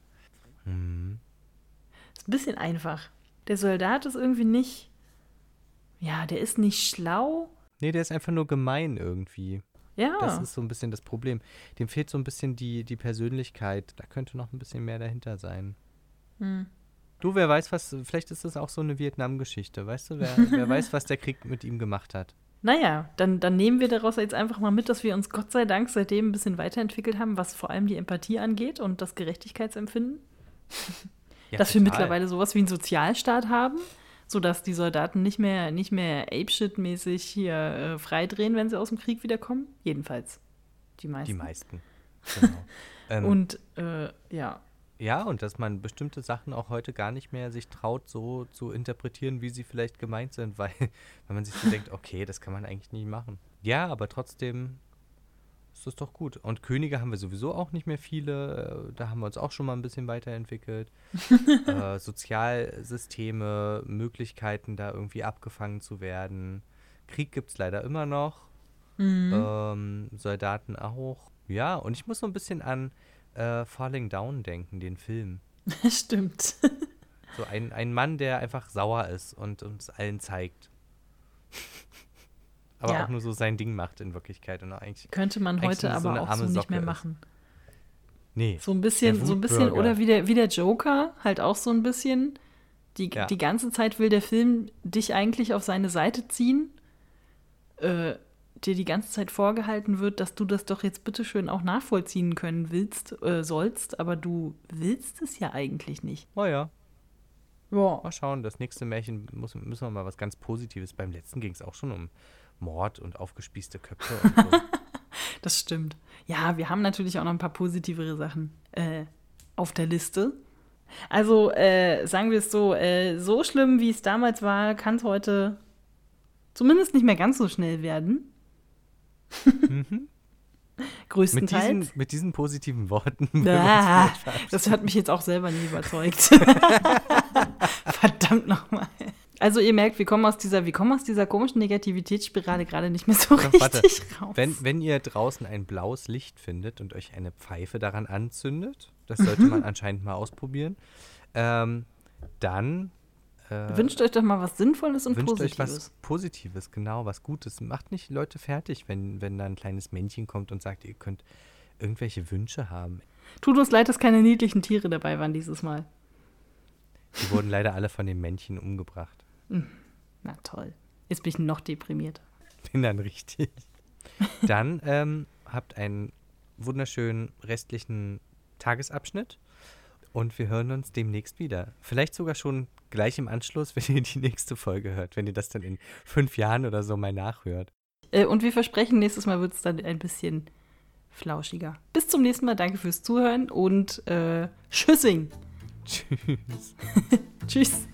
Hm. Ist ein bisschen einfach. Der Soldat ist irgendwie nicht. Ja, der ist nicht schlau. Nee, der ist einfach nur gemein irgendwie. Ja. Das ist so ein bisschen das Problem. Dem fehlt so ein bisschen die, die Persönlichkeit. Da könnte noch ein bisschen mehr dahinter sein. Hm. Du, wer weiß, was, vielleicht ist das auch so eine Vietnam-Geschichte, weißt du? Wer, wer weiß, was der Krieg mit ihm gemacht hat. Naja, dann, dann nehmen wir daraus jetzt einfach mal mit, dass wir uns Gott sei Dank seitdem ein bisschen weiterentwickelt haben, was vor allem die Empathie angeht und das Gerechtigkeitsempfinden. Ja, dass total. wir mittlerweile sowas wie einen Sozialstaat haben sodass die Soldaten nicht mehr, nicht mehr Apeshit-mäßig hier äh, freidrehen, wenn sie aus dem Krieg wiederkommen. Jedenfalls. Die meisten. Die meisten. Genau. ähm, und äh, ja. Ja, und dass man bestimmte Sachen auch heute gar nicht mehr sich traut, so zu interpretieren, wie sie vielleicht gemeint sind, weil, wenn man sich so denkt, okay, das kann man eigentlich nicht machen. Ja, aber trotzdem ist das doch gut. Und Könige haben wir sowieso auch nicht mehr viele. Äh, da haben wir uns auch schon mal ein bisschen weiterentwickelt. äh, Sozialsysteme, Möglichkeiten, da irgendwie abgefangen zu werden. Krieg gibt es leider immer noch. Mhm. Ähm, Soldaten auch. Ja, und ich muss so ein bisschen an äh, Falling Down denken, den Film. Stimmt. So ein, ein Mann, der einfach sauer ist und uns allen zeigt aber ja. auch nur so sein Ding macht in Wirklichkeit. Und eigentlich, Könnte man heute aber so auch so nicht mehr machen. Nee. So ein bisschen, so ein bisschen, oder wie der, wie der Joker, halt auch so ein bisschen. Die, ja. die ganze Zeit will der Film dich eigentlich auf seine Seite ziehen. Äh, dir die ganze Zeit vorgehalten wird, dass du das doch jetzt bitteschön auch nachvollziehen können willst, äh, sollst, aber du willst es ja eigentlich nicht. Oh ja. Ja. Mal schauen, das nächste Märchen muss, müssen wir mal was ganz Positives. Beim letzten ging es auch schon um Mord und aufgespießte Köpfe und so. das stimmt. Ja, wir haben natürlich auch noch ein paar positivere Sachen äh, auf der Liste. Also äh, sagen wir es so, äh, so schlimm wie es damals war, kann es heute zumindest nicht mehr ganz so schnell werden. mhm. Größtenteils. Mit diesen, mit diesen positiven Worten. Ah, das hat mich jetzt auch selber nie überzeugt. Verdammt nochmal. Also ihr merkt, wir kommen aus dieser, wir kommen aus dieser komischen Negativitätsspirale gerade nicht mehr so Ach, richtig warte. raus. Wenn, wenn ihr draußen ein blaues Licht findet und euch eine Pfeife daran anzündet, das sollte man anscheinend mal ausprobieren, ähm, dann äh, wünscht euch doch mal was Sinnvolles und wünscht Positives. Euch was Positives, genau, was Gutes. Macht nicht Leute fertig, wenn, wenn da ein kleines Männchen kommt und sagt, ihr könnt irgendwelche Wünsche haben. Tut uns leid, dass keine niedlichen Tiere dabei waren dieses Mal. Die wurden leider alle von den Männchen umgebracht. Hm. Na toll. Jetzt bin ich noch deprimierter. Bin dann richtig. Dann ähm, habt einen wunderschönen restlichen Tagesabschnitt und wir hören uns demnächst wieder. Vielleicht sogar schon gleich im Anschluss, wenn ihr die nächste Folge hört, wenn ihr das dann in fünf Jahren oder so mal nachhört. Äh, und wir versprechen, nächstes Mal wird es dann ein bisschen flauschiger. Bis zum nächsten Mal, danke fürs Zuhören und äh, Tschüssing. Tschüss. Tschüss.